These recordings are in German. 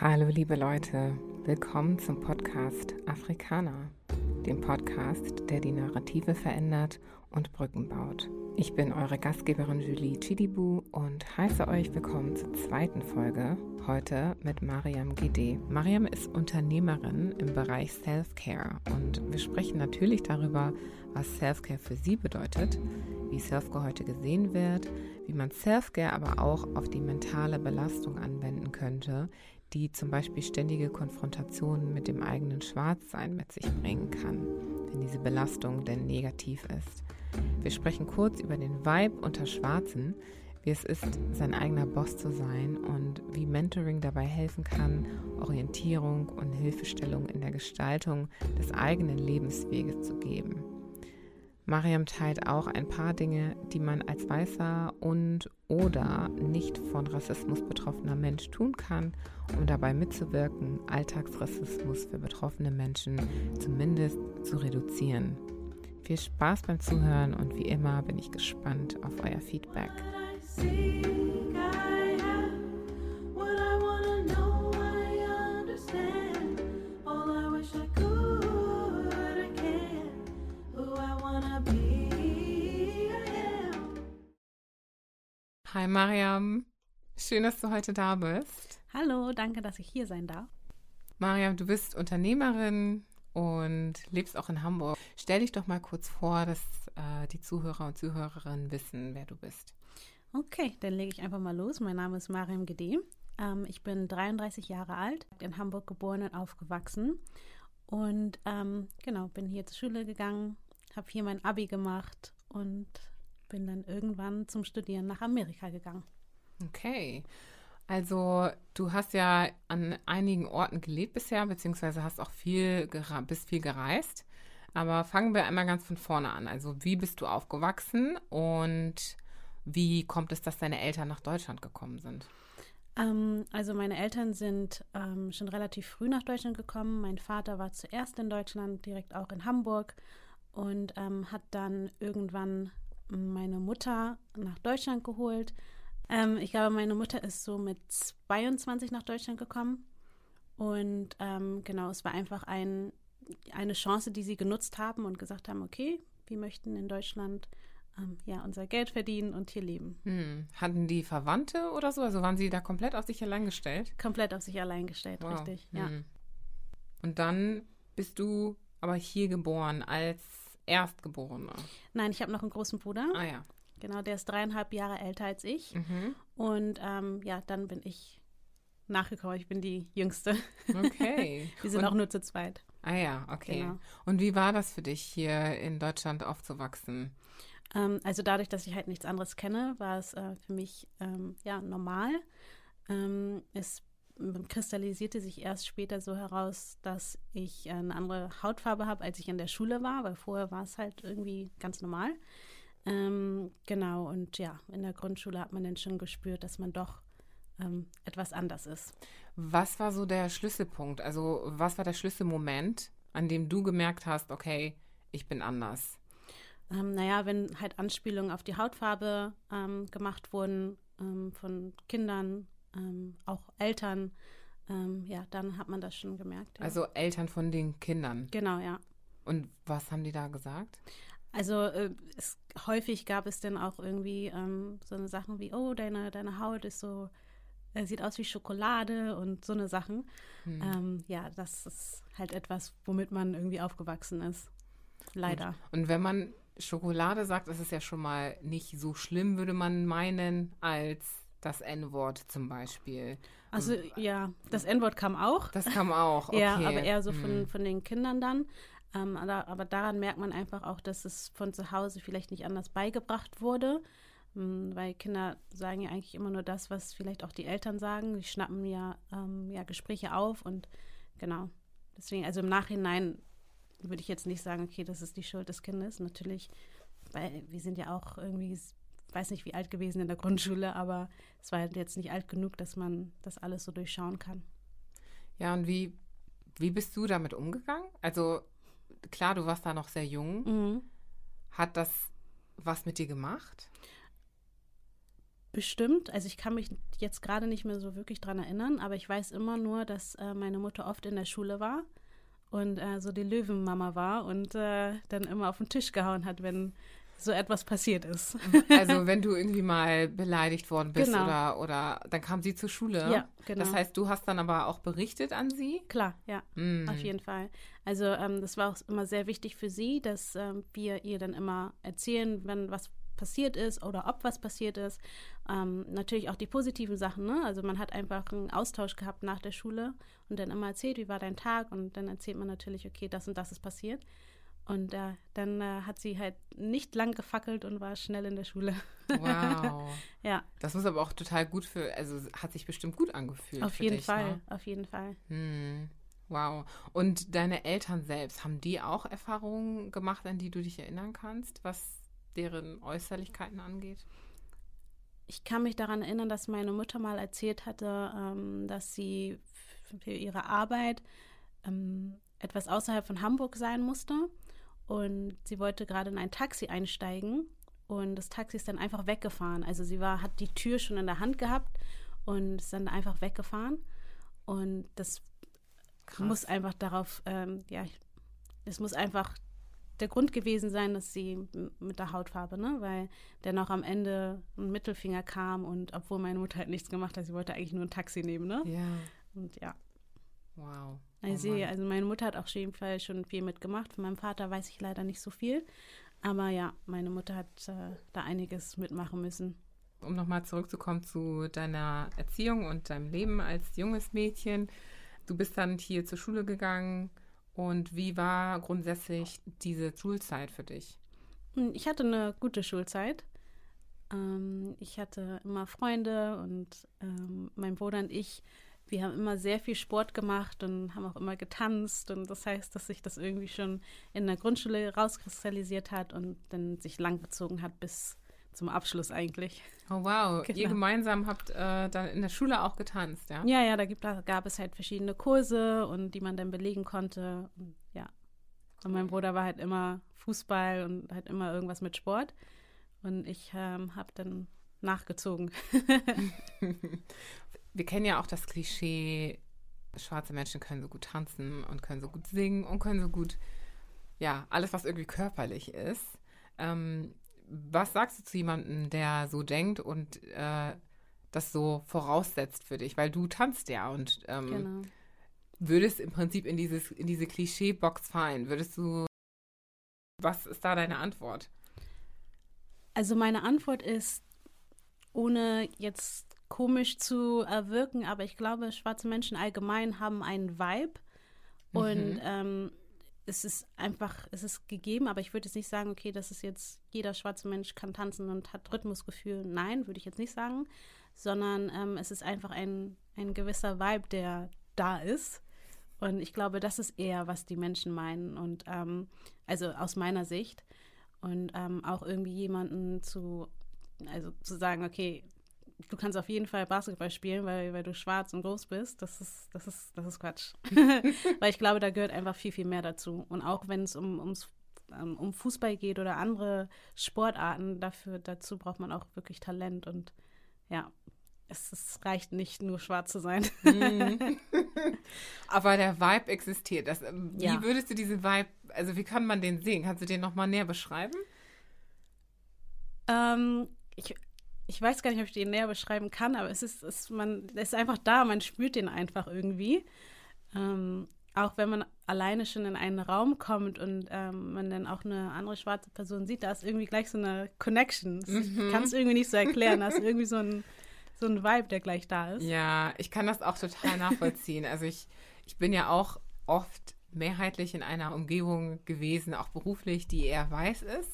Hallo liebe Leute, willkommen zum Podcast Afrikaner, dem Podcast, der die Narrative verändert und Brücken baut. Ich bin eure Gastgeberin Julie Chidibu und heiße euch willkommen zur zweiten Folge, heute mit Mariam Gede. Mariam ist Unternehmerin im Bereich Self-Care und wir sprechen natürlich darüber, was Self-Care für sie bedeutet, wie Self-Care heute gesehen wird, wie man Self-Care aber auch auf die mentale Belastung anwenden könnte, die zum Beispiel ständige Konfrontationen mit dem eigenen Schwarzsein mit sich bringen kann, wenn diese Belastung denn negativ ist. Wir sprechen kurz über den Vibe unter Schwarzen, wie es ist, sein eigener Boss zu sein und wie Mentoring dabei helfen kann, Orientierung und Hilfestellung in der Gestaltung des eigenen Lebensweges zu geben. Mariam teilt auch ein paar Dinge, die man als weißer und oder nicht von Rassismus betroffener Mensch tun kann, um dabei mitzuwirken, Alltagsrassismus für betroffene Menschen zumindest zu reduzieren. Viel Spaß beim Zuhören und wie immer bin ich gespannt auf euer Feedback. Hi Mariam, schön, dass du heute da bist. Hallo, danke, dass ich hier sein darf. Mariam, du bist Unternehmerin und lebst auch in Hamburg. Stell dich doch mal kurz vor, dass äh, die Zuhörer und Zuhörerinnen wissen, wer du bist. Okay, dann lege ich einfach mal los. Mein Name ist Mariam Gede. Ähm, ich bin 33 Jahre alt, in Hamburg geboren und aufgewachsen. Und ähm, genau, bin hier zur Schule gegangen, habe hier mein Abi gemacht und bin dann irgendwann zum Studieren nach Amerika gegangen. Okay. Also du hast ja an einigen Orten gelebt bisher, beziehungsweise hast auch viel bist viel gereist. Aber fangen wir einmal ganz von vorne an. Also wie bist du aufgewachsen und wie kommt es, dass deine Eltern nach Deutschland gekommen sind? Ähm, also meine Eltern sind ähm, schon relativ früh nach Deutschland gekommen. Mein Vater war zuerst in Deutschland, direkt auch in Hamburg und ähm, hat dann irgendwann meine Mutter nach Deutschland geholt. Ähm, ich glaube, meine Mutter ist so mit 22 nach Deutschland gekommen. Und ähm, genau, es war einfach ein, eine Chance, die sie genutzt haben und gesagt haben, okay, wir möchten in Deutschland ähm, ja unser Geld verdienen und hier leben. Hm. Hatten die Verwandte oder so? Also waren sie da komplett auf sich allein gestellt? Komplett auf sich allein gestellt, wow. richtig, ja. Hm. Und dann bist du aber hier geboren als Erstgeborene? Nein, ich habe noch einen großen Bruder. Ah ja. Genau, der ist dreieinhalb Jahre älter als ich. Mhm. Und ähm, ja, dann bin ich nachgekommen. Ich bin die Jüngste. Okay. Wir sind Und, auch nur zu zweit. Ah ja, okay. Genau. Und wie war das für dich, hier in Deutschland aufzuwachsen? Ähm, also dadurch, dass ich halt nichts anderes kenne, war es äh, für mich ähm, ja normal. Ähm, es kristallisierte sich erst später so heraus, dass ich eine andere Hautfarbe habe, als ich in der Schule war, weil vorher war es halt irgendwie ganz normal. Ähm, genau, und ja, in der Grundschule hat man dann schon gespürt, dass man doch ähm, etwas anders ist. Was war so der Schlüsselpunkt? Also, was war der Schlüsselmoment, an dem du gemerkt hast, okay, ich bin anders? Ähm, naja, wenn halt Anspielungen auf die Hautfarbe ähm, gemacht wurden ähm, von Kindern ähm, auch Eltern, ähm, ja, dann hat man das schon gemerkt. Ja. Also Eltern von den Kindern. Genau, ja. Und was haben die da gesagt? Also äh, es, häufig gab es dann auch irgendwie ähm, so eine Sachen wie, oh, deine, deine Haut ist so, äh, sieht aus wie Schokolade und so eine Sachen. Hm. Ähm, ja, das ist halt etwas, womit man irgendwie aufgewachsen ist. Leider. Und, und wenn man Schokolade sagt, ist es ja schon mal nicht so schlimm, würde man meinen, als das N-Wort zum Beispiel. Also ja, das N-Wort kam auch. Das kam auch, okay. ja, aber eher so von, hm. von den Kindern dann. Ähm, aber, daran merkt man einfach auch, dass es von zu Hause vielleicht nicht anders beigebracht wurde. Ähm, weil Kinder sagen ja eigentlich immer nur das, was vielleicht auch die Eltern sagen. Die schnappen ja, ähm, ja Gespräche auf und genau. Deswegen, also im Nachhinein würde ich jetzt nicht sagen, okay, das ist die Schuld des Kindes. Natürlich, weil wir sind ja auch irgendwie weiß nicht, wie alt gewesen in der Grundschule, aber es war halt jetzt nicht alt genug, dass man das alles so durchschauen kann. Ja, und wie, wie bist du damit umgegangen? Also klar, du warst da noch sehr jung. Mhm. Hat das was mit dir gemacht? Bestimmt. Also ich kann mich jetzt gerade nicht mehr so wirklich dran erinnern, aber ich weiß immer nur, dass äh, meine Mutter oft in der Schule war und äh, so die Löwenmama war und äh, dann immer auf den Tisch gehauen hat, wenn so etwas passiert ist. Also wenn du irgendwie mal beleidigt worden bist Genau. oder, oder dann kam sie zur Schule. Ja, genau. Das heißt, du hast dann aber auch berichtet an sie? Klar, ja, Mm. auf jeden Fall. Also ähm, das war auch immer sehr wichtig für sie, dass ähm, wir ihr dann immer erzählen, wenn was passiert ist oder ob was passiert ist. Ähm, natürlich auch die positiven Sachen, ne? Also man hat einfach einen Austausch gehabt nach der Schule und dann immer erzählt, wie war dein Tag und dann erzählt man natürlich, okay, das und das ist passiert. Und äh, dann äh, hat sie halt nicht lang gefackelt und war schnell in der Schule. Wow. ja, Das muss aber auch total gut für, also hat sich bestimmt gut angefühlt. auf jeden dich, Fall, Ne? auf jeden Fall. Hm. Wow. Und deine Eltern selbst, haben die auch Erfahrungen gemacht, an die du dich erinnern kannst, was deren Äußerlichkeiten angeht? Ich kann mich daran erinnern, dass meine Mutter mal erzählt hatte, ähm, dass sie für ihre Arbeit ähm, etwas außerhalb von Hamburg sein musste. Und sie wollte gerade in ein Taxi einsteigen. Und das Taxi ist dann einfach weggefahren. Also sie war, hat die Tür schon in der Hand gehabt und ist dann einfach weggefahren. Und das Krass. muss einfach darauf, ähm, ja, es muss einfach der Grund gewesen sein, dass sie mit der Hautfarbe, ne, weil dennoch am Ende ein Mittelfinger kam und obwohl meine Mutter halt nichts gemacht hat, sie wollte eigentlich nur ein Taxi nehmen, ne? Ja. Und ja, Wow. also, Oh also meine Mutter hat auch auf jeden Fall schon viel mitgemacht. Von meinem Vater weiß ich leider nicht so viel, aber ja, meine Mutter hat äh, da einiges mitmachen müssen. um nochmal zurückzukommen zu deiner Erziehung und deinem Leben als junges Mädchen. Du bist dann hier zur Schule gegangen und wie war grundsätzlich diese Schulzeit für dich? Hm, Ich hatte eine gute Schulzeit. Ähm, ich hatte immer Freunde und ähm, mein Bruder und ich, wir haben immer sehr viel Sport gemacht und haben auch immer getanzt. Und das heißt, dass sich das irgendwie schon in der Grundschule rauskristallisiert hat und dann sich langgezogen hat bis zum Abschluss eigentlich. Oh wow, ihr Genau. gemeinsam habt äh, dann in der Schule auch getanzt, ja? Ja, ja, da, gibt, da gab es halt verschiedene Kurse und die man dann belegen konnte. Und, ja. Und mein Bruder war halt immer Fußball und halt immer irgendwas mit Sport. Und ich ähm, habe dann nachgezogen. Wir kennen ja auch das Klischee, schwarze Menschen können so gut tanzen und können so gut singen und können so gut, ja, alles, was irgendwie körperlich ist. Ähm, was sagst du zu jemandem, der so denkt und äh, das so voraussetzt für dich? Weil du tanzt ja und ähm, Genau. würdest im Prinzip in, dieses, in diese Klischee-Box fallen. Würdest du, was ist da deine Antwort? Also meine Antwort ist, ohne jetzt komisch zu erwirken, aber ich glaube, schwarze Menschen allgemein haben einen Vibe und Mhm. ähm, es ist einfach, es ist gegeben, aber ich würde jetzt nicht sagen, okay, das ist jetzt, jeder schwarze Mensch kann tanzen und hat Rhythmusgefühl. Nein, würde ich jetzt nicht sagen, sondern ähm, es ist einfach ein, ein gewisser Vibe, der da ist. Und ich glaube, das ist eher, was die Menschen meinen. Und ähm, also aus meiner Sicht. Und ähm, auch irgendwie jemanden zu, also zu sagen, okay, du kannst auf jeden Fall Basketball spielen, weil, weil du schwarz und groß bist, das ist, das ist, das ist Quatsch. weil ich glaube, da gehört einfach viel, viel mehr dazu. Und auch wenn es um, ums, ähm, um Fußball geht oder andere Sportarten, dafür, dazu braucht man auch wirklich Talent. Und ja, es, es reicht nicht nur schwarz zu sein. Mhm. Aber der Vibe existiert. Das, ähm, wie Ja. würdest du diesen Vibe, also wie kann man den sehen? Kannst du den nochmal näher beschreiben? Ähm, ich, ich weiß gar nicht, ob ich den näher beschreiben kann, aber es ist, es, man, es ist einfach da, man spürt den einfach irgendwie. Ähm, auch wenn man alleine schon in einen Raum kommt und ähm, man dann auch eine andere schwarze Person sieht, da ist irgendwie gleich so eine Connection. Ich kann es irgendwie nicht so erklären. Da ist irgendwie so ein, so ein Vibe, der gleich da ist. Ja, ich kann das auch total nachvollziehen. also ich, ich bin ja auch oft mehrheitlich in einer Umgebung gewesen, auch beruflich, die eher weiß ist,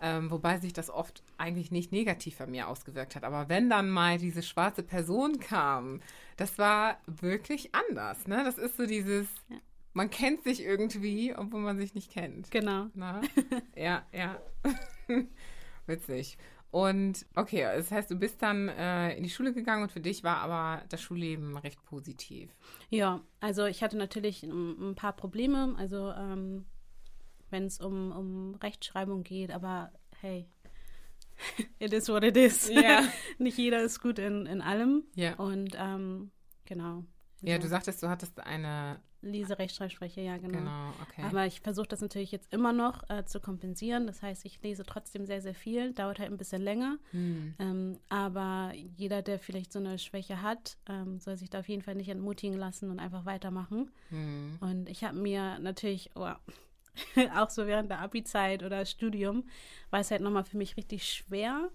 ähm, wobei sich das oft eigentlich nicht negativ bei mir ausgewirkt hat. Aber wenn dann mal diese schwarze Person kam, das war wirklich anders. Ne? Das ist so dieses, Ja. man kennt sich irgendwie, obwohl man sich nicht kennt. Genau. Na? ja, ja. Witzig. Und okay, das heißt, du bist dann äh, in die Schule gegangen und für dich war aber das Schulleben recht positiv. Ja, also ich hatte natürlich ein, ein paar Probleme, also ähm, wenn es um, um Rechtschreibung geht, aber hey, it is what it is. Ja. Nicht jeder ist gut in, in allem. Ja. Und ähm, genau. Ja, Also du sagtest, du hattest eine. Lese, Rechtschreibsprecher, ja, genau. Genau, okay. Aber ich versuche das natürlich jetzt immer noch äh, zu kompensieren. Das heißt, ich lese trotzdem sehr, sehr viel. Dauert halt ein bisschen länger. Hm. Ähm, aber jeder, der vielleicht so eine Schwäche hat, ähm, soll sich da auf jeden Fall nicht entmutigen lassen und einfach weitermachen. Hm. Und ich habe mir natürlich, oh, auch so während der Abi-Zeit oder Studium, war es halt nochmal für mich richtig schwer,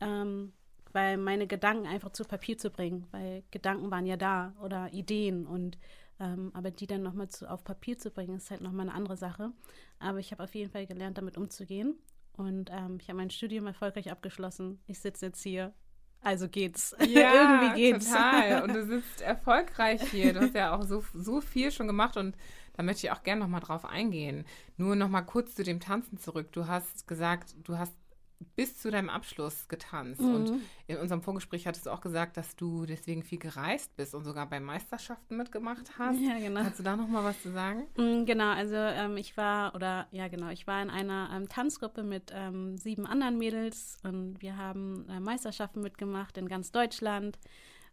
ähm, weil meine Gedanken einfach zu Papier zu bringen, weil Gedanken waren ja da oder Ideen und ähm, aber die dann nochmal auf Papier zu bringen, ist halt nochmal eine andere Sache. Aber ich habe auf jeden Fall gelernt, damit umzugehen. Und ähm, ich habe mein Studium erfolgreich abgeschlossen. Ich sitze jetzt hier. Also geht's. Ja, Irgendwie geht's. total. Und du sitzt erfolgreich hier. Du hast ja auch so, so viel schon gemacht und da möchte ich auch gerne nochmal drauf eingehen. Nur nochmal kurz zu dem Tanzen zurück. Du hast gesagt, du hast bis zu deinem Abschluss getanzt. Mhm. Und in unserem Vorgespräch hattest du auch gesagt, dass du deswegen viel gereist bist und sogar bei Meisterschaften mitgemacht hast. Ja, genau. Kannst du da nochmal was zu sagen? Mm, Genau, also ähm, ich war, oder ja genau, ich war in einer ähm, Tanzgruppe mit ähm, sieben anderen Mädels und wir haben äh, Meisterschaften mitgemacht in ganz Deutschland.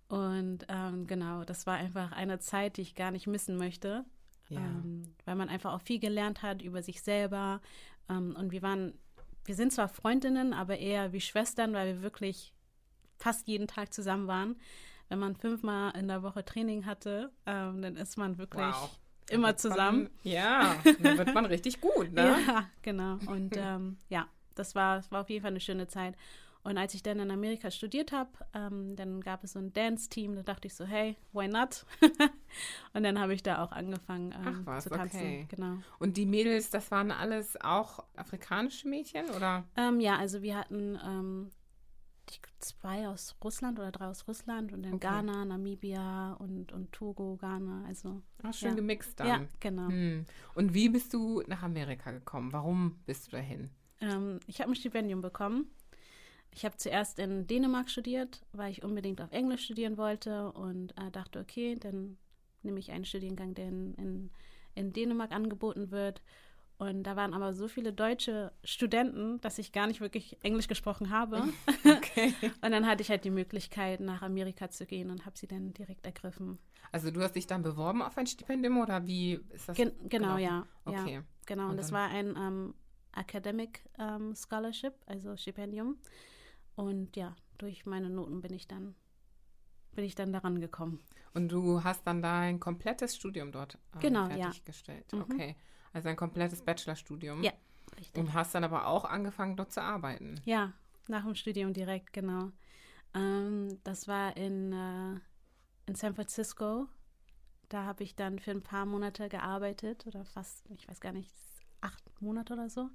Und ähm, genau, das war einfach eine Zeit, die ich gar nicht missen möchte, Ja. ähm, weil man einfach auch viel gelernt hat über sich selber. Ähm, und wir waren, wir sind zwar Freundinnen, aber eher wie Schwestern, weil wir wirklich fast jeden Tag zusammen waren. Wenn man fünfmal in der Woche Training hatte, ähm, dann ist man wirklich Wow. immer zusammen. Man, ja, dann wird man richtig gut, ne? Ja, genau. Und ähm, ja, das war, das war auf jeden Fall eine schöne Zeit. Und als ich dann in Amerika studiert habe, ähm, dann gab es so ein Dance-Team, da dachte ich so, hey, why not? und dann habe ich da auch angefangen ähm, Ach was, zu tanzen. okay. Genau. Und die Mädels, das waren alles auch afrikanische Mädchen, oder? Ähm, ja, also wir hatten ähm, zwei aus Russland oder drei aus Russland und dann Okay. Ghana, Namibia und, und Togo, Ghana. Also Ach, schön Ja. gemixt dann. ja, genau. Hm. Und wie bist du nach Amerika gekommen? Warum bist du dahin? Ähm, ich habe ein Stipendium bekommen. Ich habe zuerst in Dänemark studiert, weil ich unbedingt auf Englisch studieren wollte und äh, dachte, okay, dann nehme ich einen Studiengang, der in, in, in Dänemark angeboten wird. Und da waren aber so viele deutsche Studenten, dass ich gar nicht wirklich Englisch gesprochen habe. Okay. und dann hatte ich halt die Möglichkeit, nach Amerika zu gehen und habe sie dann direkt ergriffen. Also du hast dich dann beworben auf ein Stipendium oder wie ist das? Gen genau, gelaufen? ja. Okay. ja. Genau, und, Und das war ein ähm, Academic ähm, Scholarship, also Stipendium. Und ja, durch meine Noten bin ich dann bin ich dann daran gekommen. Und du hast dann dein komplettes Studium dort ähm, Genau, ja. fertiggestellt. Mhm. Okay. Also ein komplettes Bachelorstudium. Ja. Richtig. Und hast dann aber auch angefangen, dort zu arbeiten. Ja, nach dem Studium direkt, genau. Ähm, das war in, äh, in San Francisco. Da habe ich dann für ein paar Monate gearbeitet oder fast, ich weiß gar nicht, acht Monate oder so.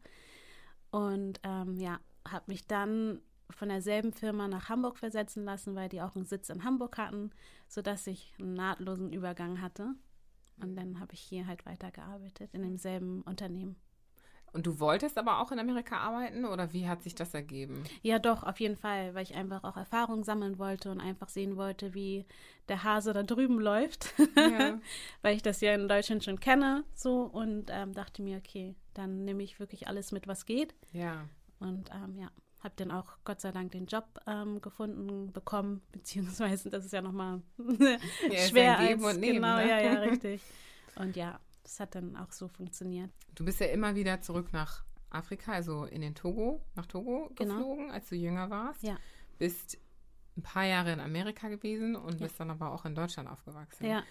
Und ähm, ja, habe mich dann von derselben Firma nach Hamburg versetzen lassen, weil die auch einen Sitz in Hamburg hatten, sodass ich einen nahtlosen Übergang hatte. Und dann habe ich hier halt weitergearbeitet in demselben Unternehmen. Und du wolltest aber auch in Amerika arbeiten oder wie hat sich das ergeben? Ja, doch, auf jeden Fall, weil ich einfach auch Erfahrung sammeln wollte und einfach sehen wollte, wie der Hase da drüben läuft. Ja. weil ich das ja in Deutschland schon kenne, so und ähm, dachte mir, okay, dann nehme ich wirklich alles mit, was geht. Ja. Und ähm, ja, habe dann auch Gott sei Dank den Job ähm, gefunden, bekommen, beziehungsweise das ist ja nochmal Ja, schwer als, und Nehmen, genau, ne? ja, ja, richtig. Und ja, das hat dann auch so funktioniert. Du bist ja immer wieder zurück nach Afrika, also in den Togo, nach Togo Genau. geflogen, als du jünger warst. Ja. Bist ein paar Jahre in Amerika gewesen und Ja. bist dann aber auch in Deutschland aufgewachsen. Ja.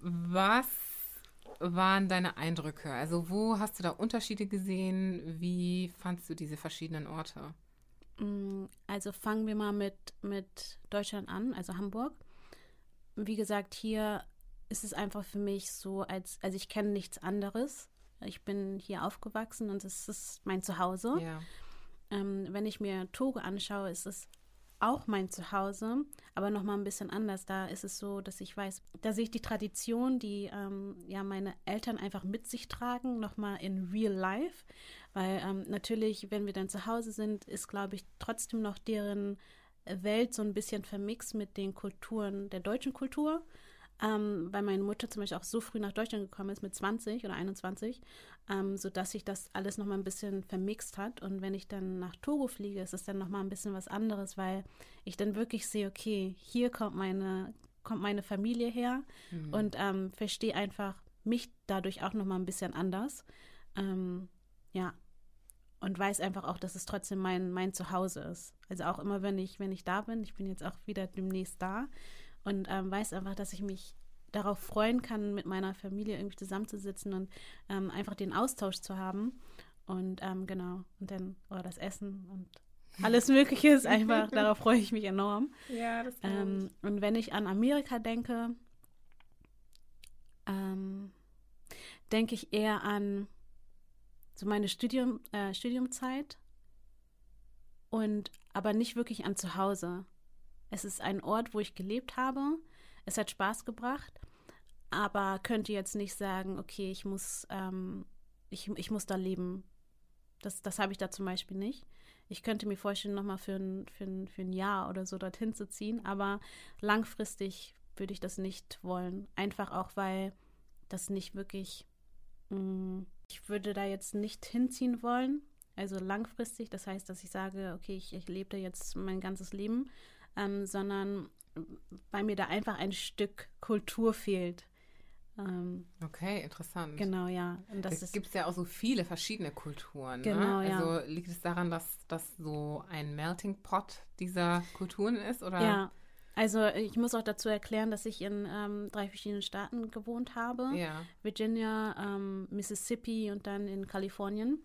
Was waren deine Eindrücke? Also wo hast du da Unterschiede gesehen? Wie fandst du diese verschiedenen Orte? Mm, Also fangen wir mal mit, mit Deutschland an, also Hamburg. Wie gesagt, hier ist es einfach für mich so, als, also ich kenne nichts anderes. Ich bin hier aufgewachsen und es ist mein Zuhause. Ja. Ähm, wenn ich mir Togo anschaue, ist es auch mein Zuhause, aber nochmal ein bisschen anders. Da ist es so, dass ich weiß, da sehe ich die Tradition, die ähm, ja meine Eltern einfach mit sich tragen, nochmal in real life. Weil ähm, natürlich, wenn wir dann zu Hause sind, ist, glaube ich, trotzdem noch deren Welt so ein bisschen vermixt mit den Kulturen der deutschen Kultur. Ähm, weil meine Mutter zum Beispiel auch so früh nach Deutschland gekommen ist, mit 20 oder 21, ähm, sodass sich das alles nochmal ein bisschen vermixt hat. Und wenn ich dann nach Togo fliege, ist es dann nochmal ein bisschen was anderes, weil ich dann wirklich sehe, okay, hier kommt meine, kommt meine Familie her mhm. und ähm, verstehe einfach mich dadurch auch nochmal ein bisschen anders. Ähm, ja, und weiß einfach auch, dass es trotzdem mein, mein Zuhause ist. Also auch immer, wenn ich, wenn ich da bin, ich bin jetzt auch wieder demnächst da und ähm, weiß einfach, dass ich mich darauf freuen kann, mit meiner Familie irgendwie zusammenzusitzen und ähm, einfach den Austausch zu haben. Und ähm, genau, und dann, oder das Essen und alles Mögliche ist einfach, darauf freue ich mich enorm. Ja, das ähm, Und wenn ich an Amerika denke, ähm, denke ich eher an so meine Studium, äh, Studiumzeit und aber nicht wirklich an zu Hause. Es ist ein Ort, wo ich gelebt habe. Es hat Spaß gebracht, aber könnte jetzt nicht sagen, okay, ich muss, ähm, ich, ich muss da leben. Das, das habe ich da zum Beispiel nicht. Ich könnte mir vorstellen, nochmal für ein, für, ein, für ein Jahr oder so dorthin zu ziehen, aber langfristig würde ich das nicht wollen. Einfach auch, weil das nicht wirklich mh, mm, ich würde da jetzt nicht hinziehen wollen, also langfristig. Das heißt, dass ich sage, okay, ich, ich lebe da jetzt mein ganzes Leben, ähm, sondern weil mir da einfach ein Stück Kultur fehlt. Ähm, okay, interessant. Genau, ja. Und das es gibt ja auch so viele verschiedene Kulturen. Ne? Genau, ne? ja. Also liegt es daran, dass das so ein Melting Pot dieser Kulturen ist? Oder? Ja, also ich muss auch dazu erklären, dass ich in ähm, drei verschiedenen Staaten gewohnt habe. Ja. Virginia, ähm, Mississippi und dann in Kalifornien.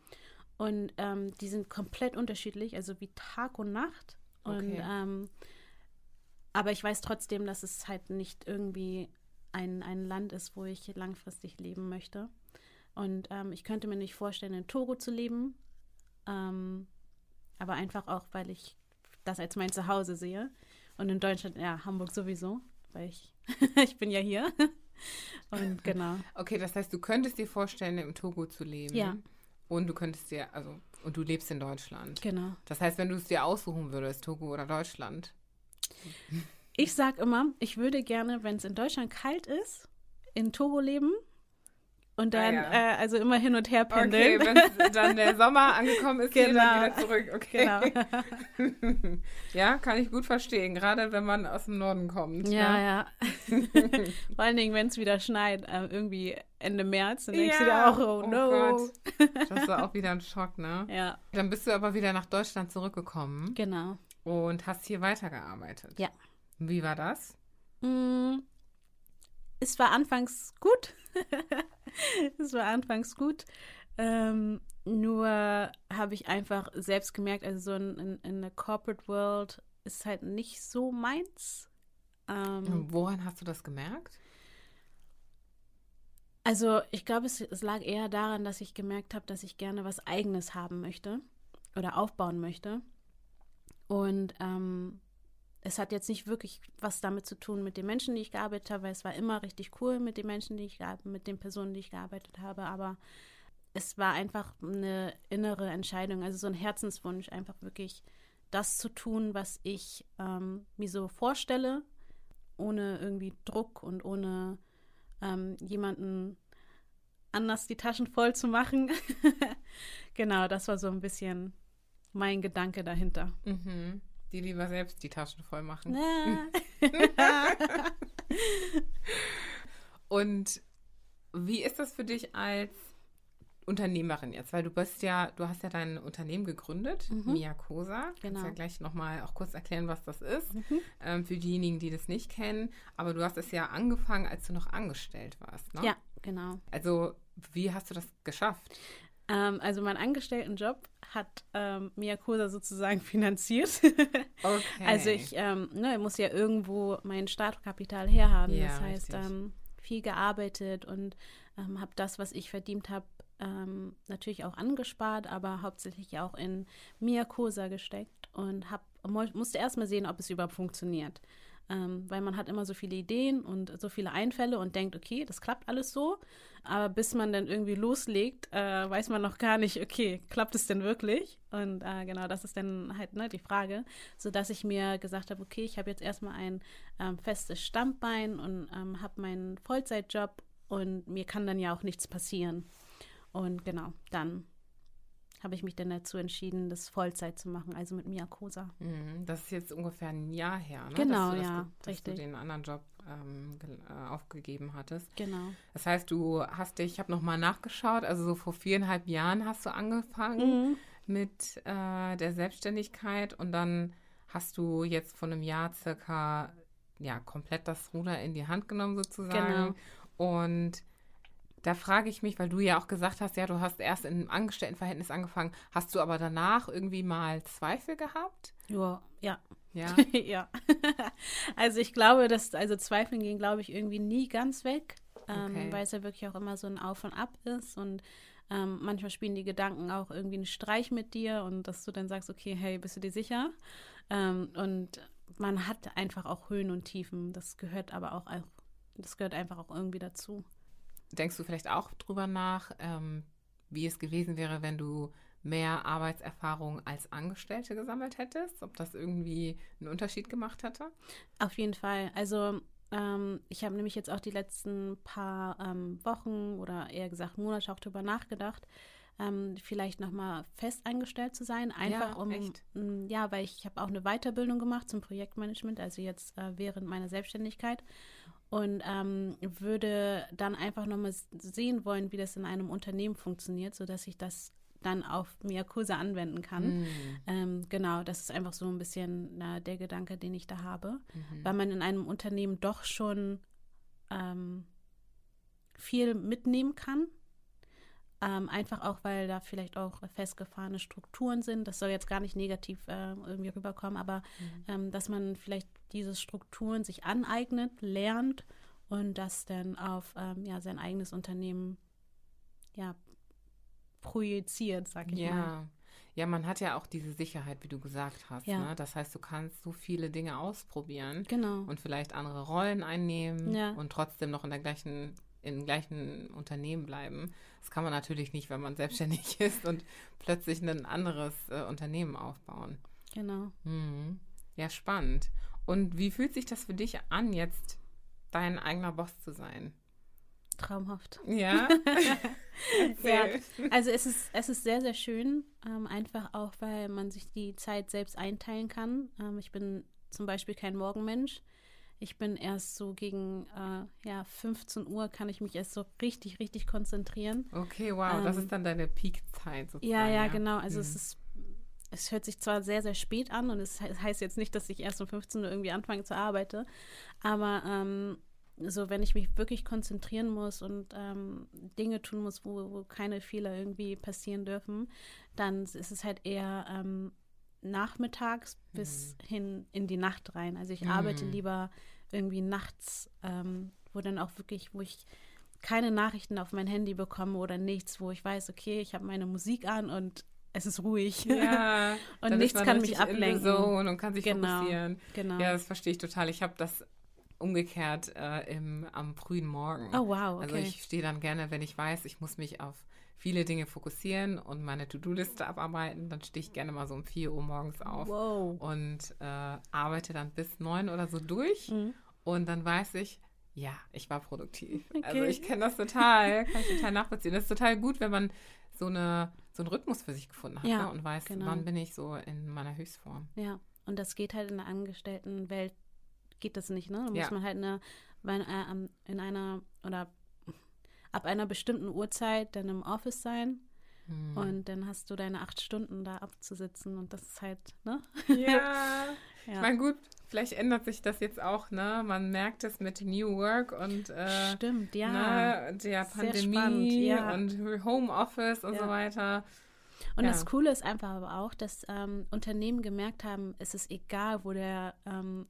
Und ähm, die sind komplett unterschiedlich, also wie Tag und Nacht. Und okay. Aber ich weiß trotzdem, dass es halt nicht irgendwie ein, ein Land ist, wo ich langfristig leben möchte. Und ähm, ich könnte mir nicht vorstellen, in Togo zu leben. Ähm, aber einfach auch, weil ich das als mein Zuhause sehe. Und in Deutschland, ja, Hamburg sowieso, weil ich, ich bin ja hier. Und genau. Okay, das heißt, du könntest dir vorstellen, im Togo zu leben. Ja. Und du könntest dir, also, und du lebst in Deutschland. Genau. Das heißt, wenn du es dir aussuchen würdest, Togo oder Deutschland. Ich sag immer, ich würde gerne, wenn es in Deutschland kalt ist, in Togo leben und dann, ah, ja. äh, also immer hin und her pendeln. Okay, wenn dann der Sommer angekommen ist, genau. dann wieder zurück. Okay. Genau. ja, kann ich gut verstehen, gerade wenn man aus dem Norden kommt. Ja, ja. ja. Vor allen Dingen, wenn es wieder schneit, äh, irgendwie Ende März, dann denkst ja. du dir auch, oh, oh no. Gott. Das war auch wieder ein Schock, ne? Ja. Dann bist du aber wieder nach Deutschland zurückgekommen. Genau. Und hast hier weitergearbeitet. Ja. Wie war das? Mm, es war anfangs gut. es war anfangs gut. Ähm, nur habe ich einfach selbst gemerkt, also so in, in, in der Corporate World ist halt nicht so meins. Ähm, Woran hast du das gemerkt? Also ich glaube, es, es, lag eher daran, dass ich gemerkt habe, dass ich gerne was Eigenes haben möchte oder aufbauen möchte. Und ähm, es hat jetzt nicht wirklich was damit zu tun mit den Menschen, die ich gearbeitet habe, weil es war immer richtig cool mit den Menschen, die ich mit den Personen, die ich gearbeitet habe, aber es war einfach eine innere Entscheidung, also so ein Herzenswunsch, einfach wirklich das zu tun, was ich ähm, mir so vorstelle, ohne irgendwie Druck und ohne ähm, jemanden anders die Taschen voll zu machen. genau, das war so ein bisschen mein Gedanke dahinter. Mhm. Die lieber selbst die Taschen voll machen. Und wie ist das für dich als Unternehmerin jetzt? Weil du bist ja, du hast ja dein Unternehmen gegründet, mhm. Mia Cosa. Genau. Kannst ja gleich nochmal auch kurz erklären, was das ist, mhm. ähm, für diejenigen, die das nicht kennen. Aber du hast es ja angefangen, als du noch angestellt warst, ne? Ja, genau. Also, wie hast du das geschafft? Ähm, also, mein Angestelltenjob hat ähm, Miyakosa sozusagen finanziert. okay. Also ich ähm, ne, muss ja irgendwo mein Startkapital herhaben. Ja, das heißt, ähm, viel gearbeitet und ähm, habe das, was ich verdient habe, ähm, natürlich auch angespart, aber hauptsächlich auch in Miyakosa gesteckt und hab, musste erstmal sehen, ob es überhaupt funktioniert. Weil man hat immer so viele Ideen und so viele Einfälle und denkt, okay, das klappt alles so. Aber bis man dann irgendwie loslegt, äh, weiß man noch gar nicht, okay, klappt es denn wirklich? Und äh, genau, das ist dann halt ne, die Frage, sodass ich mir gesagt habe, okay, ich habe jetzt erstmal ein ähm, festes Stammbein und ähm, habe meinen Vollzeitjob und mir kann dann ja auch nichts passieren. Und genau, dann habe ich mich dann dazu entschieden, das Vollzeit zu machen, also mit Miakosa. Mhm, das ist jetzt ungefähr ein Jahr her, ne? Genau, dass du, ja, dass richtig. du den anderen Job ähm, äh, aufgegeben hattest. Genau. Das heißt, du hast dich, ich habe nochmal nachgeschaut, also so vor viereinhalb Jahren hast du angefangen Mhm. mit äh, der Selbstständigkeit und dann hast du jetzt vor einem Jahr circa ja komplett das Ruder in die Hand genommen sozusagen. Und da frage ich mich, weil du ja auch gesagt hast, ja, du hast erst im Angestelltenverhältnis angefangen, hast du aber danach irgendwie mal Zweifel gehabt? Ja, ja. Ja. ja. also ich glaube, dass, also Zweifeln gehen, glaube ich, irgendwie nie ganz weg, ähm, Okay. weil es ja wirklich auch immer so ein Auf und Ab ist und ähm, manchmal spielen die Gedanken auch irgendwie einen Streich mit dir und dass du dann sagst, okay, hey, bist du dir sicher? Ähm, und man hat einfach auch Höhen und Tiefen. Das gehört aber auch das gehört einfach auch irgendwie dazu. Denkst du vielleicht auch drüber nach, ähm, wie es gewesen wäre, wenn du mehr Arbeitserfahrung als Angestellte gesammelt hättest? Ob das irgendwie einen Unterschied gemacht hätte? Auf jeden Fall. Also ähm, ich habe nämlich jetzt auch die letzten paar ähm, Wochen oder eher gesagt Monate auch darüber nachgedacht, ähm, vielleicht nochmal fest eingestellt zu sein. Einfach Ja, um, echt? m, ja, weil ich habe auch eine Weiterbildung gemacht zum Projektmanagement, also jetzt äh, während meiner Selbstständigkeit. Und ähm, würde dann einfach nochmal sehen wollen, wie das in einem Unternehmen funktioniert, sodass ich das dann auf Miakusa anwenden kann. Mhm. Ähm, genau, das ist einfach so ein bisschen äh, der Gedanke, den ich da habe, weil man in einem Unternehmen doch schon ähm, viel mitnehmen kann. Ähm, einfach auch, weil da vielleicht auch festgefahrene Strukturen sind. Das soll jetzt gar nicht negativ äh, irgendwie rüberkommen, aber ähm, dass man vielleicht diese Strukturen sich aneignet, lernt und das dann auf ähm, ja, sein eigenes Unternehmen ja, projiziert, sag ich mal. Ja. Ja, man hat ja auch diese Sicherheit, wie du gesagt hast. Ja. Ne? Das heißt, du kannst so viele Dinge ausprobieren Genau. und vielleicht andere Rollen einnehmen Ja. und trotzdem noch in der gleichen im gleichen Unternehmen bleiben. Das kann man natürlich nicht, wenn man selbstständig ist und plötzlich ein anderes äh, Unternehmen aufbauen. Genau. Mhm. Ja, spannend. Und wie fühlt sich das für dich an, jetzt dein eigener Boss zu sein? Traumhaft. Ja. Ja, also es ist, es ist sehr, sehr schön, ähm, einfach auch, weil man sich die Zeit selbst einteilen kann. Ähm, ich bin zum Beispiel kein Morgenmensch. Ich bin erst so gegen äh, ja, 15 Uhr kann ich mich erst so richtig, richtig konzentrieren. Okay, wow, das Ähm, ist dann deine Peak-Zeit sozusagen. Ja, ja, genau. Also Mhm. es ist, es hört sich zwar sehr, sehr spät an und es he- heißt jetzt nicht, dass ich erst um 15 Uhr irgendwie anfange zu arbeiten, aber ähm, so, wenn ich mich wirklich konzentrieren muss und ähm, Dinge tun muss, wo, wo keine Fehler irgendwie passieren dürfen, dann ist es halt eher ähm, nachmittags bis hin in die Nacht rein. Also ich arbeite Mhm. lieber irgendwie nachts, ähm, wo dann auch wirklich, wo ich keine Nachrichten auf mein Handy bekomme oder nichts, wo ich weiß, okay, ich habe meine Musik an und es ist ruhig. Ja, Und nichts kann mich ablenken. Und kann sich Genau. fokussieren. genau. Ja, das verstehe ich total. Ich habe das umgekehrt äh, im, am frühen Morgen. oh wow, Also okay. ich stehe dann gerne, wenn ich weiß, ich muss mich auf viele Dinge fokussieren und meine To-Do-Liste abarbeiten, dann stehe ich gerne mal so um 4 Uhr morgens auf wow. und äh, arbeite dann bis 9 oder so durch Mhm. und dann weiß ich, ja, ich war produktiv. Okay. Also ich kenne das total, kann ich total nachvollziehen. Das ist total gut, wenn man so, eine, so einen Rhythmus für sich gefunden hat Ja, ne? und weiß, genau. wann bin ich so in meiner Höchstform. Ja, und das geht halt in der Angestelltenwelt, geht das nicht, ne? Da Ja. muss man halt eine, wenn, äh, in einer oder ab einer bestimmten Uhrzeit dann im Office sein Hm. und dann hast du deine acht Stunden da abzusitzen und das ist halt, ne? Ja, ich Ja. meine, gut, vielleicht ändert sich das jetzt auch, ne? Man merkt es mit New Work und äh, Stimmt, ja. ne, der Pandemie spannend, ja. und Homeoffice und Ja. so weiter. Und Ja. das Coole ist einfach aber auch, dass ähm, Unternehmen gemerkt haben, es ist egal, wo der, ähm,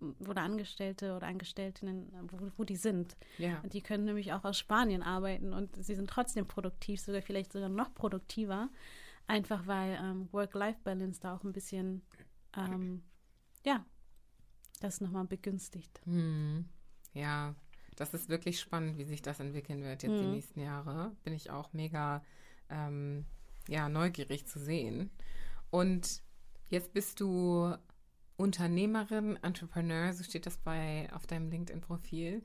wo der Angestellte oder Angestellten, wo, wo die sind. Ja. Und die können nämlich auch aus Spanien arbeiten und sie sind trotzdem produktiv, sogar vielleicht sogar noch produktiver. Einfach weil ähm, Work-Life-Balance da auch ein bisschen, ähm, ja, das nochmal begünstigt. Hm. Ja, Das ist wirklich spannend, wie sich das entwickeln wird jetzt mhm. die nächsten Jahre. Bin ich auch mega ähm, ja, neugierig zu sehen. Und jetzt bist du Unternehmerin, Entrepreneur, so steht das bei auf deinem LinkedIn-Profil.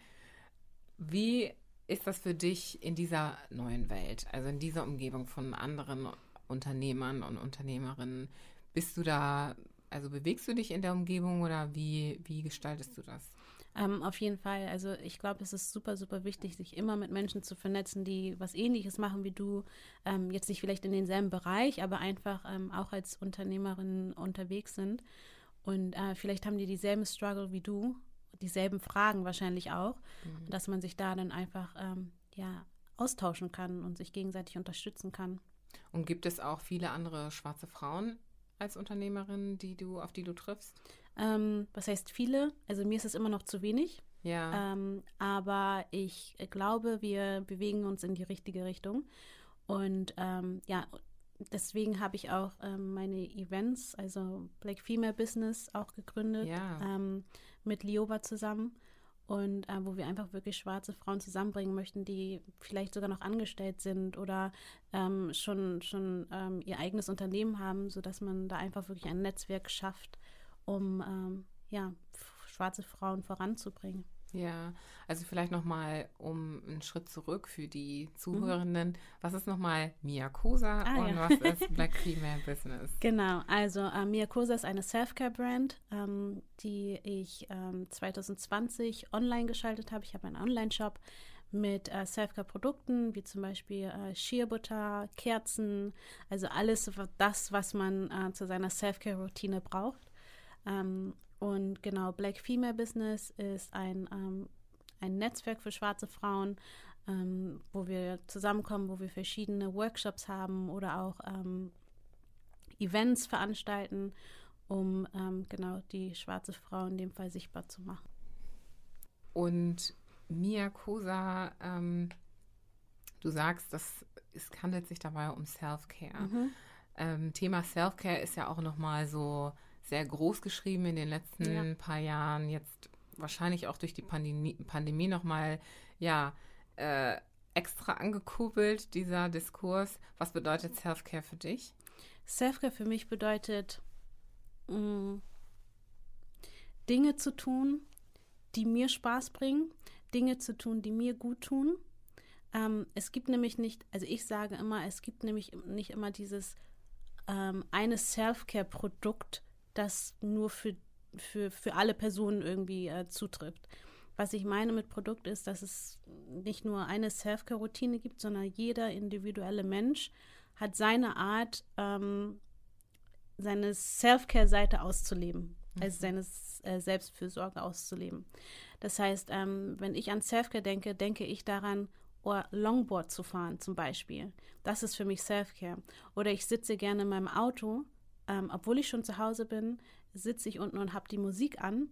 Wie ist das für dich in dieser neuen Welt, also in dieser Umgebung von anderen Unternehmern und Unternehmerinnen? Bist du da, also bewegst du dich in der Umgebung oder wie, wie gestaltest du das? Ähm, auf jeden Fall. Also ich glaube, es ist super, super wichtig, sich immer mit Menschen zu vernetzen, die was ähnliches machen wie du. Ähm, jetzt nicht vielleicht in denselben Bereich, aber einfach ähm, auch als Unternehmerin unterwegs sind. Und äh, vielleicht haben die dieselben Struggle wie du, dieselben Fragen wahrscheinlich auch. Mhm. Dass man sich da dann einfach ähm, ja, austauschen kann und sich gegenseitig unterstützen kann. Und gibt es auch viele andere schwarze Frauen als Unternehmerin, die du, auf die du triffst? Ähm, was heißt viele? Also mir ist es immer noch zu wenig. Ja. Ähm, aber ich glaube, wir bewegen uns in die richtige Richtung. Und ähm, ja, deswegen habe ich auch ähm, meine Events, also Black Female Business, auch gegründet ja. ähm, mit Lioba zusammen. Und äh, wo wir einfach wirklich schwarze Frauen zusammenbringen möchten, die vielleicht sogar noch angestellt sind oder ähm, schon, schon ähm, ihr eigenes Unternehmen haben, sodass man da einfach wirklich ein Netzwerk schafft, um ähm, ja, schwarze Frauen voranzubringen. Ja, also vielleicht nochmal um einen Schritt zurück für die Zuhörenden. Mhm. Was ist nochmal Miakosa ah, und ja. was ist Black Female Business? Genau, also äh, Miakosa ist eine Self-Care-Brand, ähm, die ich ähm, 2020 online geschaltet habe. Ich habe einen Online-Shop mit äh, Self-Care-Produkten, wie zum Beispiel äh, Shea-Butter, Kerzen, also alles das, was man äh, zu seiner Self-Care-Routine braucht. Ähm, und genau, Black Female Business ist ein, ähm, ein Netzwerk für schwarze Frauen, ähm, wo wir zusammenkommen, wo wir verschiedene Workshops haben oder auch ähm, Events veranstalten, um ähm, genau die schwarze Frau in dem Fall sichtbar zu machen. Und Mia Kosa, ähm, du sagst, dass es handelt sich dabei um Self-Care. Mhm. Ähm, Thema Self-Care ist ja auch nochmal so sehr groß geschrieben in den letzten ja. paar Jahren. Jetzt wahrscheinlich auch durch die Pandemie, Pandemie nochmal, ja, äh, extra angekurbelt, dieser Diskurs. Was bedeutet Self-Care für dich? Self-Care für mich bedeutet, mh, mm, Dinge zu tun, die mir Spaß bringen, Dinge zu tun, die mir gut tun. Ähm, es gibt nämlich nicht, also ich sage immer, es gibt nämlich nicht immer dieses ähm, eine Self-Care-Produkt, das nur für, für, für alle Personen irgendwie äh, zutrifft. Was ich meine mit Produkt ist, dass es nicht nur eine Self-Care-Routine gibt, sondern jeder individuelle Mensch hat seine Art, ähm, seine Self-Care-Seite auszuleben, mhm. also seine äh, Selbstfürsorge auszuleben. Das heißt, ähm, wenn ich an Self-Care denke, denke ich daran, oh, Longboard zu fahren zum Beispiel. Das ist für mich Self-Care. Oder ich sitze gerne in meinem Auto ähm, obwohl ich schon zu Hause bin, sitze ich unten und habe die Musik an,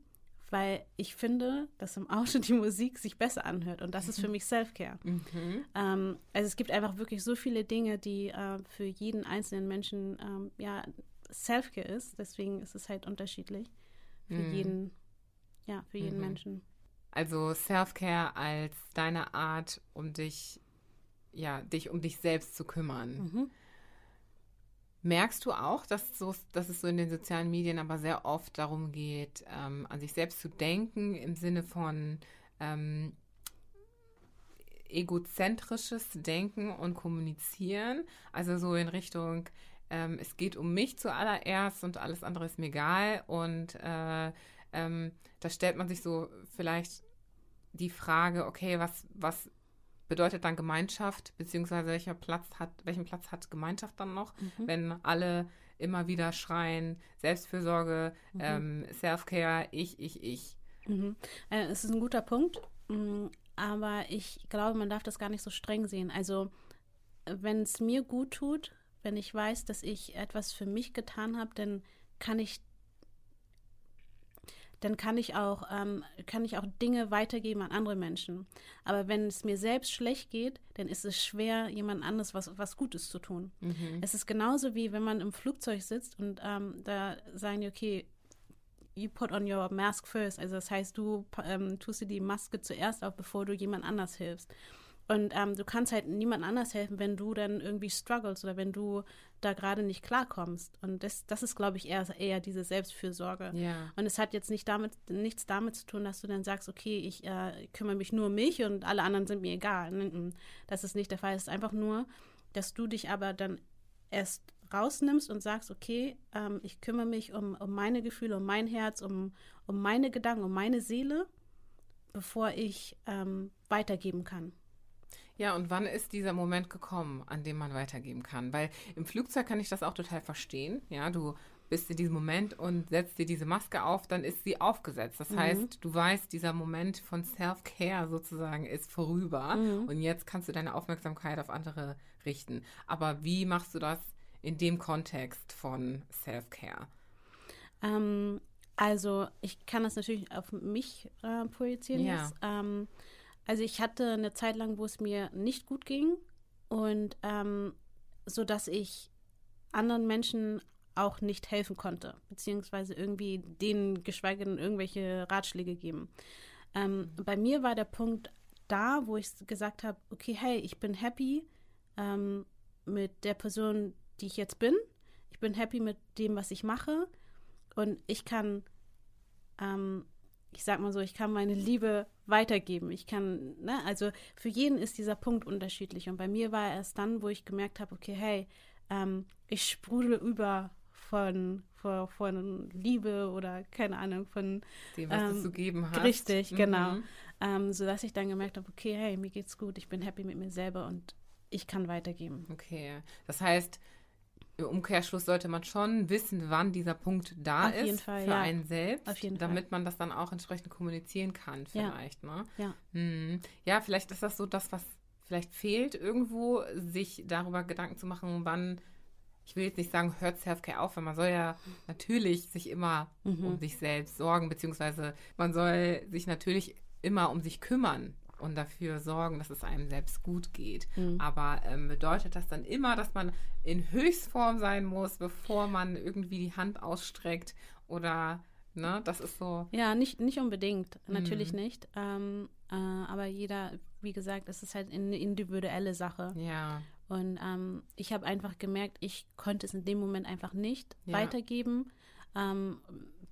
weil ich finde, dass im Auto die Musik sich besser anhört und das ist für mich Self-Care. Mhm. Ähm, also es gibt einfach wirklich so viele Dinge, die äh, für jeden einzelnen Menschen ähm, ja Self-Care ist. Deswegen ist es halt unterschiedlich für mhm. jeden, ja, für jeden mhm. Menschen. Also Self-Care als deine Art, um dich, ja, dich um dich selbst zu kümmern. Merkst du auch, dass, so, dass es so in den sozialen Medien aber sehr oft darum geht, ähm, an sich selbst zu denken im Sinne von ähm, egozentrisches Denken und Kommunizieren? Also so in Richtung, ähm, es geht um mich zuallererst und alles andere ist mir egal. Und äh, ähm, da stellt man sich so vielleicht die Frage, okay, was, was bedeutet dann Gemeinschaft, beziehungsweise welcher Platz hat, welchen Platz hat Gemeinschaft dann noch, mhm. wenn alle immer wieder schreien, Selbstfürsorge, mhm. ähm, Self-Care, ich, ich, ich. Mhm. Äh, es ist ein guter Punkt, mm, aber ich glaube, man darf das gar nicht so streng sehen. Also, wenn es mir gut tut, wenn ich weiß, dass ich etwas für mich getan habe, dann kann ich dann kann ich auch, ähm, kann ich auch Dinge weitergeben an andere Menschen. Aber wenn es mir selbst schlecht geht, dann ist es schwer, jemand anderes was, was Gutes zu tun. Mhm. Es ist genauso wie wenn man im Flugzeug sitzt und ähm, da sagen die, okay, you put on your mask first. Also das heißt, du ähm, tust dir die Maske zuerst auf, bevor du jemand anders hilfst. Und ähm, du kannst halt niemand anders helfen, wenn du dann irgendwie struggles oder wenn du da gerade nicht klarkommst. Und das, das ist, glaube ich, eher, eher diese Selbstfürsorge. Ja. Und es hat jetzt nicht damit, nichts damit zu tun, dass du dann sagst, okay, ich äh, kümmere mich nur um mich und alle anderen sind mir egal. Das ist nicht der Fall. Es ist einfach nur, dass du dich aber dann erst rausnimmst und sagst, okay, ähm, ich kümmere mich um, um meine Gefühle, um mein Herz, um, um meine Gedanken, um meine Seele, bevor ich ähm, weitergeben kann. Ja, und wann ist dieser Moment gekommen, an dem man weitergeben kann? Weil im Flugzeug kann ich das auch total verstehen. Ja, du bist in diesem Moment und setzt dir diese Maske auf, dann ist sie aufgesetzt. Das mhm. heißt, du weißt, dieser Moment von Self-Care sozusagen ist vorüber mhm. und jetzt kannst du deine Aufmerksamkeit auf andere richten. Aber wie machst du das in dem Kontext von Self-Care? Ähm, also ich kann das natürlich auf mich äh, projizieren. Ja. Jetzt. Ähm, also ich hatte eine Zeit lang, wo es mir nicht gut ging und ähm, so dass ich anderen Menschen auch nicht helfen konnte, beziehungsweise irgendwie denen geschweige denn irgendwelche Ratschläge geben. Ähm, bei mir war der Punkt da, wo ich gesagt habe, okay, hey, ich bin happy ähm, mit der Person, die ich jetzt bin. Ich bin happy mit dem, was ich mache und ich kann ähm, ich sag mal so, ich kann meine Liebe weitergeben. Ich kann, ne, also für jeden ist dieser Punkt unterschiedlich. Und bei mir war erst dann, wo ich gemerkt habe, okay, hey, ähm, ich sprudel über von, von, von, Liebe oder keine Ahnung, von dem, was ähm, du zu geben hast. Richtig, mhm. genau. Ähm, sodass ich dann gemerkt habe, okay, hey, mir geht's gut, ich bin happy mit mir selber und ich kann weitergeben. Okay. Das heißt, im Umkehrschluss sollte man schon wissen, wann dieser Punkt da Auf ist Fall, für ja. einen selbst, Auf jeden damit Fall. man das dann auch entsprechend kommunizieren kann, vielleicht. Ja. Ne? Ja. Hm. ja, vielleicht ist das so das, was vielleicht fehlt irgendwo, sich darüber Gedanken zu machen, wann, ich will jetzt nicht sagen, hört Selfcare auf, weil man soll ja natürlich sich immer mhm. um sich selbst sorgen, beziehungsweise man soll sich natürlich immer um sich kümmern und dafür sorgen, dass es einem selbst gut geht. Mhm. Aber ähm, bedeutet das dann immer, dass man in Höchstform sein muss, bevor man irgendwie die Hand ausstreckt oder Ne, das ist so. Ja, nicht, nicht unbedingt, natürlich mhm. nicht. Ähm, äh, aber jeder, wie gesagt, es ist halt eine individuelle Sache. Ja. Und ähm, ich habe einfach gemerkt, ich konnte es in dem Moment einfach nicht ja. weitergeben, ähm,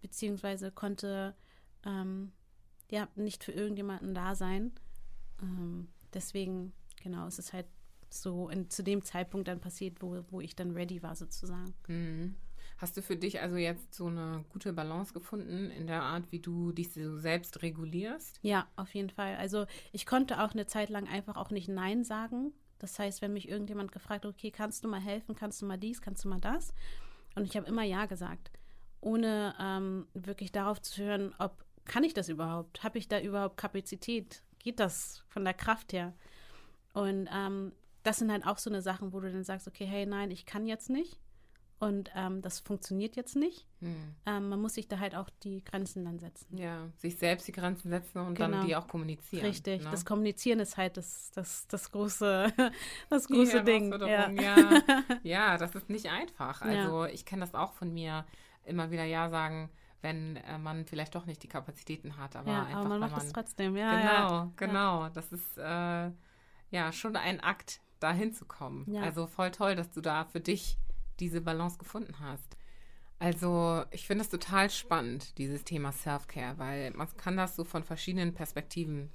beziehungsweise konnte ähm, ja nicht für irgendjemanden da sein. Ähm, deswegen, genau, es ist halt so in, zu dem Zeitpunkt dann passiert, wo, wo ich dann ready war sozusagen. Mhm. Hast du für dich also jetzt so eine gute Balance gefunden in der Art, wie du dich so selbst regulierst? Ja, auf jeden Fall. Also ich konnte auch eine Zeit lang einfach auch nicht Nein sagen. Das heißt, wenn mich irgendjemand gefragt hat, okay, kannst du mal helfen, kannst du mal dies, kannst du mal das? Und ich habe immer Ja gesagt, ohne ähm, wirklich darauf zu hören, ob kann ich das überhaupt? Habe ich da überhaupt Kapazität? Geht das von der Kraft her? Und ähm, das sind halt auch so eine Sachen, wo du dann sagst, okay, hey, nein, ich kann jetzt nicht. Und ähm, das funktioniert jetzt nicht. Hm. Ähm, man muss sich da halt auch die Grenzen dann setzen. Ja, sich selbst die Grenzen setzen und genau. dann die auch kommunizieren. Richtig, ne? das Kommunizieren ist halt das, das, das große, das große Ding. Ja. ja. ja, das ist nicht einfach. Also ja. ich kenne das auch von mir, immer wieder Ja sagen wenn äh, man vielleicht doch nicht die Kapazitäten hat. Aber, ja, einfach, aber man macht es trotzdem, ja. Genau, ja. genau. Das ist äh, ja schon ein Akt, da hinzukommen. Ja. Also voll toll, dass du da für dich diese Balance gefunden hast. Also ich finde es total spannend, dieses Thema Self-Care, weil man kann das so von verschiedenen Perspektiven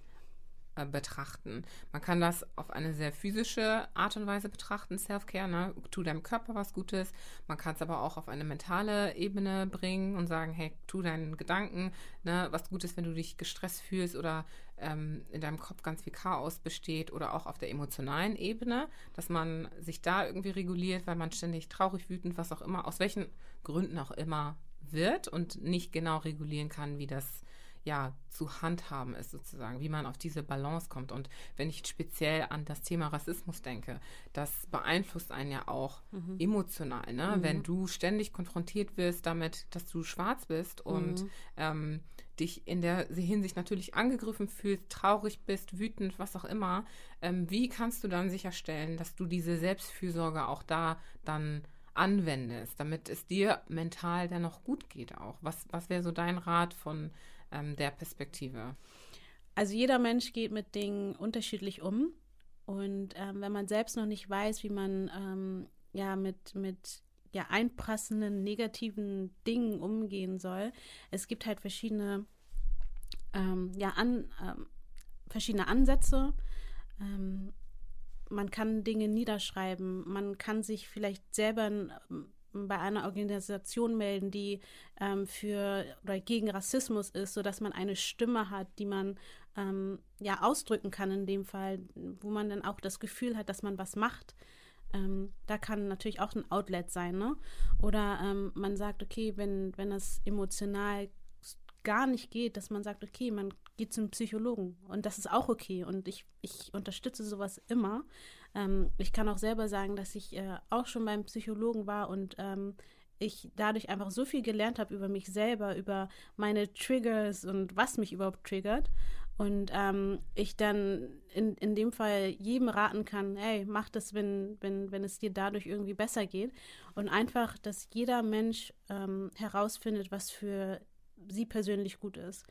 äh, betrachten. Man kann das auf eine sehr physische Art und Weise betrachten, Self-Care, ne? tu deinem Körper was Gutes. Man kann es aber auch auf eine mentale Ebene bringen und sagen, hey, tu deinen Gedanken ne, was Gutes, wenn du dich gestresst fühlst oder ähm, in deinem Kopf ganz viel Chaos besteht oder auch auf der emotionalen Ebene, dass man sich da irgendwie reguliert, weil man ständig traurig, wütend, was auch immer, aus welchen Gründen auch immer wird und nicht genau regulieren kann, wie das ja, zu handhaben ist sozusagen, wie man auf diese Balance kommt. Und wenn ich speziell an das Thema Rassismus denke, das beeinflusst einen ja auch mhm. emotional, ne? Mhm. Wenn du ständig konfrontiert wirst damit, dass du schwarz bist und mhm. ähm, dich in der Hinsicht natürlich angegriffen fühlst, traurig bist, wütend, was auch immer, ähm, wie kannst du dann sicherstellen, dass du diese Selbstfürsorge auch da dann anwendest, damit es dir mental dann noch gut geht auch? Was, was wäre so dein Rat von ähm, der Perspektive? Also jeder Mensch geht mit Dingen unterschiedlich um. Und ähm, wenn man selbst noch nicht weiß, wie man ähm, ja mit, mit ja, einprassenden negativen Dingen umgehen soll, es gibt halt verschiedene, ähm, ja, an, ähm, verschiedene Ansätze. Ähm, man kann Dinge niederschreiben, man kann sich vielleicht selber ähm, bei einer Organisation melden, die ähm, für oder gegen Rassismus ist, sodass man eine Stimme hat, die man ähm, ja ausdrücken kann in dem Fall, wo man dann auch das Gefühl hat, dass man was macht. Ähm, da kann natürlich auch ein Outlet sein, ne? Oder ähm, man sagt, okay, wenn, wenn das emotional gar nicht geht, dass man sagt, okay, man geht zum Psychologen und das ist auch okay und ich, ich unterstütze sowas immer. Ähm, ich kann auch selber sagen, dass ich äh, auch schon beim Psychologen war und ähm, ich dadurch einfach so viel gelernt habe über mich selber, über meine Triggers und was mich überhaupt triggert. Und ähm, ich dann in, in dem Fall jedem raten kann, hey, mach das, wenn, wenn, wenn es dir dadurch irgendwie besser geht. Und einfach, dass jeder Mensch ähm, herausfindet, was für sie persönlich gut ist.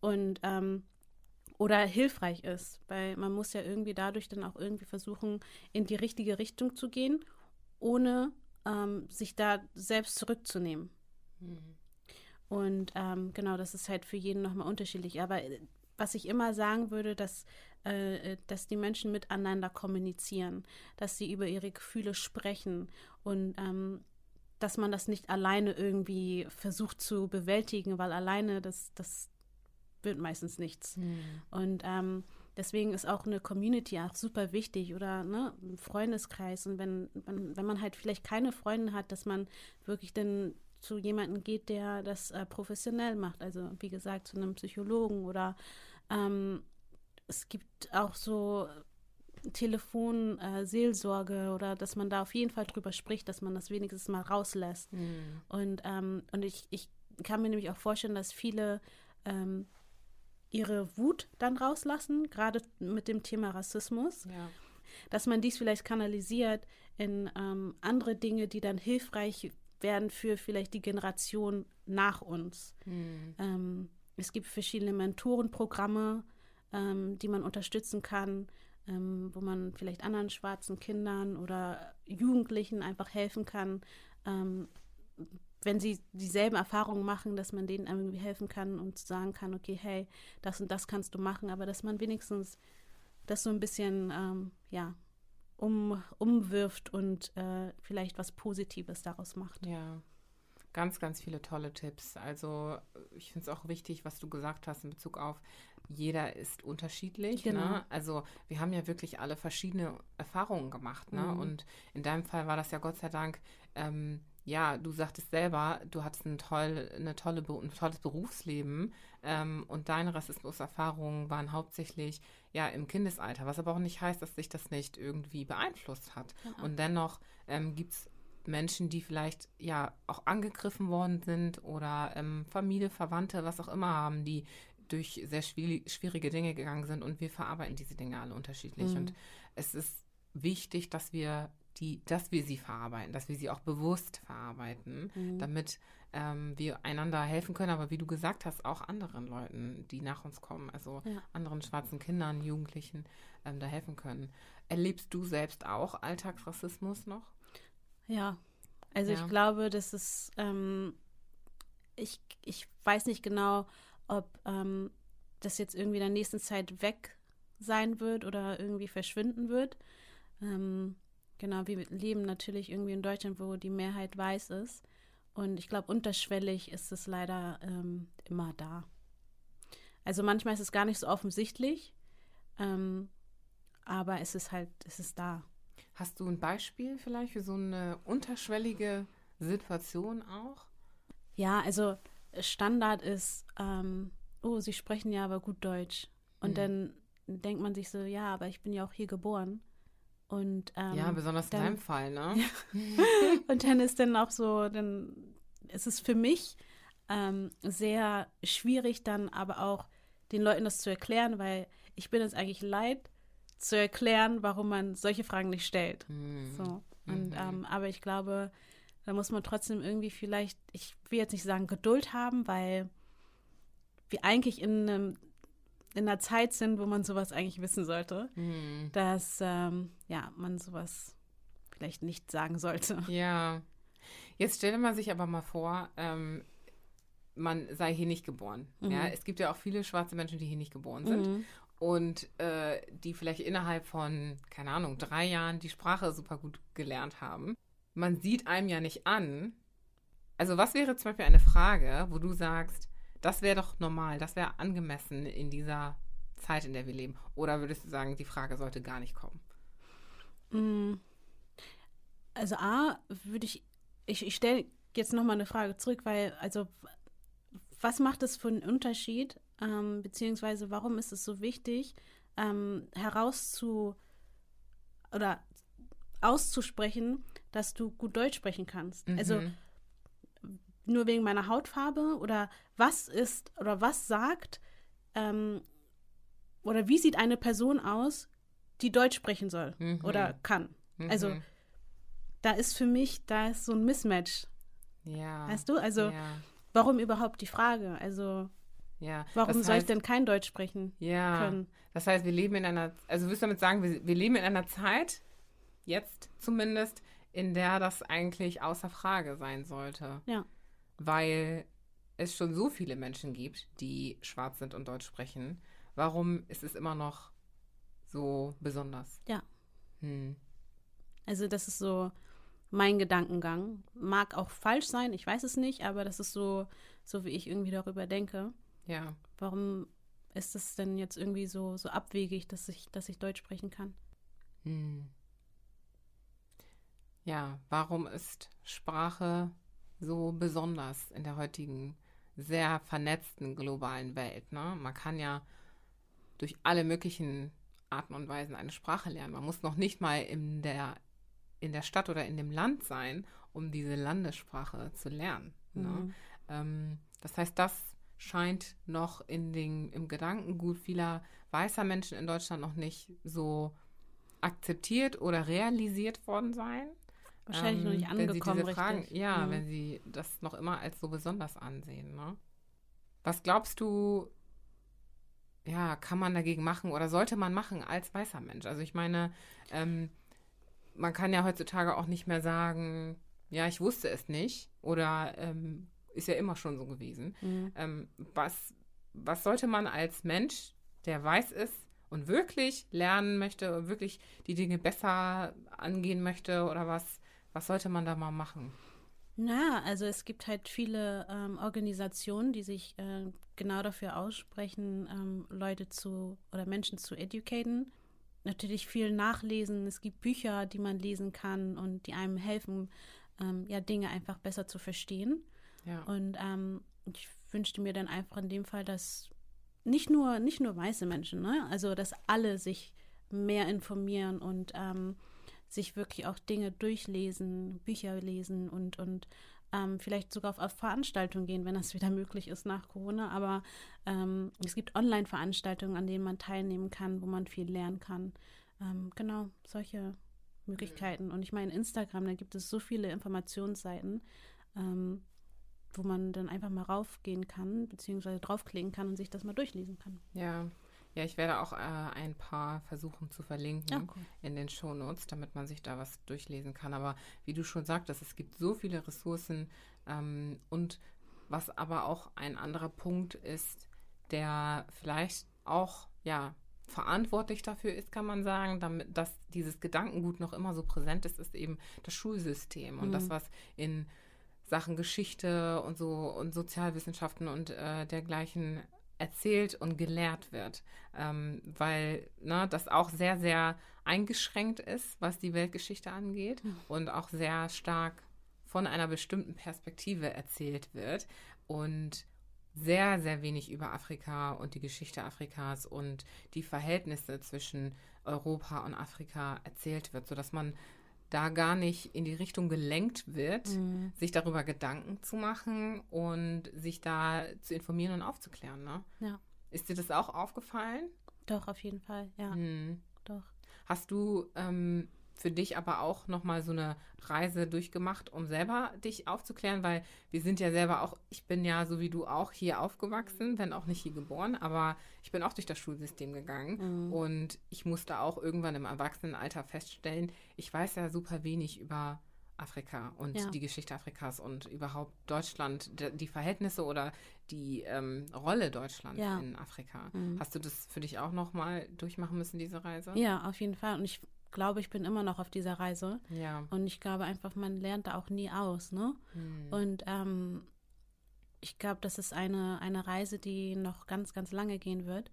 Und ähm, oder hilfreich ist, weil man muss ja irgendwie dadurch dann auch irgendwie versuchen, in die richtige Richtung zu gehen, ohne ähm, sich da selbst zurückzunehmen. Mhm. Und ähm, genau, das ist halt für jeden nochmal unterschiedlich. Aber äh, was ich immer sagen würde, dass, äh, dass die Menschen miteinander kommunizieren, dass sie über ihre Gefühle sprechen und ähm, dass man das nicht alleine irgendwie versucht zu bewältigen, weil alleine das, das wird meistens nichts. Mhm. Und ähm, deswegen ist auch eine Community auch super wichtig oder ne, ein Freundeskreis. Und wenn, wenn, wenn man halt vielleicht keine Freunde hat, dass man wirklich dann zu jemandem geht, der das äh, professionell macht. Also wie gesagt, zu einem Psychologen oder ähm, es gibt auch so Telefonseelsorge äh, oder dass man da auf jeden Fall drüber spricht, dass man das wenigstens mal rauslässt. Mhm. Und, ähm, und ich, ich kann mir nämlich auch vorstellen, dass viele ähm, ihre Wut dann rauslassen, gerade mit dem Thema Rassismus. Ja. Dass man dies vielleicht kanalisiert in ähm, andere Dinge, die dann hilfreich werden für vielleicht die Generation nach uns. Mhm. Ähm, es gibt verschiedene Mentorenprogramme, ähm, die man unterstützen kann, ähm, wo man vielleicht anderen schwarzen Kindern oder Jugendlichen einfach helfen kann, ähm, wenn sie dieselben Erfahrungen machen, dass man denen irgendwie helfen kann und sagen kann, okay, hey, das und das kannst du machen, aber dass man wenigstens das so ein bisschen, ähm, ja, um, umwirft und äh, vielleicht was Positives daraus macht. Ja, Ganz, ganz viele tolle Tipps. Also ich finde es auch wichtig, was du gesagt hast in Bezug auf, jeder ist unterschiedlich. Ne? Genau. Ne? Also wir haben ja wirklich alle verschiedene Erfahrungen gemacht. Ne? Mhm. Und in deinem Fall war das ja Gott sei Dank, ähm, ja, du sagtest selber, du hattest ein, toll, eine tolle, ein tolles Berufsleben ähm, und deine Rassismuserfahrungen waren hauptsächlich ja im Kindesalter, was aber auch nicht heißt, dass sich das nicht irgendwie beeinflusst hat. Genau. Und dennoch ähm, gibt es Menschen, die vielleicht ja auch angegriffen worden sind oder ähm, Familie, Verwandte, was auch immer haben, die durch sehr schwierige Dinge gegangen sind und wir verarbeiten diese Dinge alle unterschiedlich. Mhm. Und es ist wichtig, dass wir die, dass wir sie verarbeiten, dass wir sie auch bewusst verarbeiten, mhm. damit ähm, wir einander helfen können, aber wie du gesagt hast, auch anderen Leuten, die nach uns kommen, also ja. anderen schwarzen Kindern, Jugendlichen, ähm, da helfen können. Erlebst du selbst auch Alltagsrassismus noch? Ja, also ja. ich glaube, das ist, ähm, ich, ich weiß nicht genau, ob ähm, das jetzt irgendwie in der nächsten Zeit weg sein wird oder irgendwie verschwinden wird. Ähm, genau, wir leben natürlich irgendwie in Deutschland, wo die Mehrheit weiß ist. Und ich glaube, unterschwellig ist es leider ähm, immer da. Also manchmal ist es gar nicht so offensichtlich, ähm, aber es ist halt, es ist da. Hast du ein Beispiel vielleicht für so eine unterschwellige Situation auch? Ja, also Standard ist, ähm, oh, sie sprechen ja aber gut Deutsch. Und mhm. dann denkt man sich so, ja, aber ich bin ja auch hier geboren. Und, ähm, ja, besonders dann, in deinem Fall, ne? Ja. und dann ist dann auch so, dann ist es für mich ähm, sehr schwierig, dann aber auch den Leuten das zu erklären, weil ich bin es eigentlich leid, zu erklären, warum man solche Fragen nicht stellt. Mhm. So. Und, mhm. ähm, aber ich glaube, da muss man trotzdem irgendwie vielleicht, ich will jetzt nicht sagen Geduld haben, weil wir eigentlich in, einem, in einer Zeit sind, wo man sowas eigentlich wissen sollte, Hm. dass ähm, ja, man sowas vielleicht nicht sagen sollte. Ja. Jetzt stelle man sich aber mal vor, ähm, man sei hier nicht geboren. Ja, es gibt ja auch viele schwarze Menschen, die hier nicht geboren sind Mhm. und äh, die vielleicht innerhalb von, keine Ahnung, drei Jahren die Sprache super gut gelernt haben. Man sieht einem ja nicht an. Also was wäre zum Beispiel eine Frage, wo du sagst, das wäre doch normal, das wäre angemessen in dieser Zeit, in der wir leben? Oder würdest du sagen, die Frage sollte gar nicht kommen? Mm. Also A, würde ich, ich, ich stelle jetzt nochmal eine Frage zurück, weil, also, was macht es für einen Unterschied, ähm, beziehungsweise warum ist es so wichtig, ähm, herauszu oder auszusprechen, dass du gut Deutsch sprechen kannst? Also Mhm. Nur wegen meiner Hautfarbe oder was ist oder was sagt ähm, oder wie sieht eine Person aus, die Deutsch sprechen soll Mhm. oder kann? Also Mhm. da ist für mich, da ist so ein Mismatch, ja. weißt du? Also ja. warum überhaupt die Frage? Also Ja, warum das soll ich denn kein Deutsch sprechen ja, können? das heißt, wir leben in einer, also willst du damit sagen, wir, wir leben in einer Zeit, jetzt zumindest, in der das eigentlich außer Frage sein sollte. Ja. Weil es schon so viele Menschen gibt, die schwarz sind und Deutsch sprechen. Warum ist es immer noch so besonders? Ja. Hm. Also das ist so mein Gedankengang. Mag auch falsch sein, ich weiß es nicht, aber das ist so, so wie ich irgendwie darüber denke. Ja. Warum ist es denn jetzt irgendwie so, so abwegig, dass ich, dass ich Deutsch sprechen kann? Hm. Ja, warum ist Sprache so besonders in der heutigen sehr vernetzten globalen Welt? Ne? Man kann ja durch alle möglichen Arten und Weisen eine Sprache lernen. Man muss noch nicht mal in der, in der Stadt oder in dem Land sein, um diese Landessprache zu lernen. Ne? Mhm. Ähm, das heißt, das scheint noch in den, im Gedankengut vieler weißer Menschen in Deutschland noch nicht so akzeptiert oder realisiert worden sein. Wahrscheinlich noch Ähm, nicht wenn sie angekommen, diese Fragen. Ja, Mhm. wenn sie das noch immer als so besonders ansehen. Ne? Was glaubst du, ja, kann man dagegen machen oder sollte man machen als weißer Mensch? Also ich meine, ähm, man kann ja heutzutage auch nicht mehr sagen, ja, ich wusste es nicht oder ähm, ist ja immer schon so gewesen. Mhm. Ähm, was, was sollte man als Mensch, der weiß ist und wirklich lernen möchte, wirklich die Dinge besser angehen möchte oder was, was sollte man da mal machen? Na, also es gibt halt viele ähm, Organisationen, die sich äh, genau dafür aussprechen, ähm, Leute zu oder Menschen zu educaten. Natürlich viel nachlesen. Es gibt Bücher, die man lesen kann und die einem helfen, ähm, ja, Dinge einfach besser zu verstehen. Ja. Und ähm, ich wünschte mir dann einfach in dem Fall, dass nicht nur, nicht nur weiße Menschen, ne? also dass alle sich mehr informieren und ähm, sich wirklich auch Dinge durchlesen, Bücher lesen und, und ähm, vielleicht sogar auf, auf Veranstaltungen gehen, wenn das wieder möglich ist nach Corona. Aber ähm, es gibt Online-Veranstaltungen, an denen man teilnehmen kann, wo man viel lernen kann. Ähm, genau, solche Möglichkeiten. Und ich meine, Instagram, da gibt es so viele Informationsseiten, ähm, wo man dann einfach mal raufgehen kann, beziehungsweise draufklicken kann und sich das mal durchlesen kann. Ja. Ja, ich werde auch äh, ein paar versuchen zu verlinken cool. in den Shownotes, damit man sich da was durchlesen kann. Aber wie du schon sagtest, es gibt so viele Ressourcen ähm, und was aber auch ein anderer Punkt ist, der vielleicht auch ja verantwortlich dafür ist, kann man sagen, damit dass dieses Gedankengut noch immer so präsent ist, ist eben das Schulsystem und Mhm. das, was in Sachen Geschichte und so und Sozialwissenschaften und äh, dergleichen erzählt und gelehrt wird, ähm, weil ne, das auch sehr, sehr eingeschränkt ist, was die Weltgeschichte angeht und auch sehr stark von einer bestimmten Perspektive erzählt wird und sehr, sehr wenig über Afrika und die Geschichte Afrikas und die Verhältnisse zwischen Europa und Afrika erzählt wird, sodass man da gar nicht in die Richtung gelenkt wird, Mhm. sich darüber Gedanken zu machen und sich da zu informieren und aufzuklären. Ne? Ja, Ist dir das auch aufgefallen? doch, auf jeden Fall. Ja, Hm. doch. Hast du ähm, für dich aber auch nochmal so eine Reise durchgemacht, um selber dich aufzuklären, weil wir sind ja selber auch, ich bin ja so wie du auch hier aufgewachsen, wenn auch nicht hier geboren, aber ich bin auch durch das Schulsystem gegangen mhm. und ich musste auch irgendwann im Erwachsenenalter feststellen, ich weiß ja super wenig über Afrika und ja. die Geschichte Afrikas und überhaupt Deutschland, die Verhältnisse oder die ähm, Rolle Deutschlands ja. in Afrika. Mhm. Hast du das für dich auch nochmal durchmachen müssen, diese Reise? Ja, auf jeden Fall. Und ich glaube, ich bin immer noch auf dieser Reise. Ja. Und ich glaube einfach, man lernt da auch nie aus, ne? Mhm. Und ähm, ich glaube, das ist eine, eine Reise, die noch ganz, ganz lange gehen wird.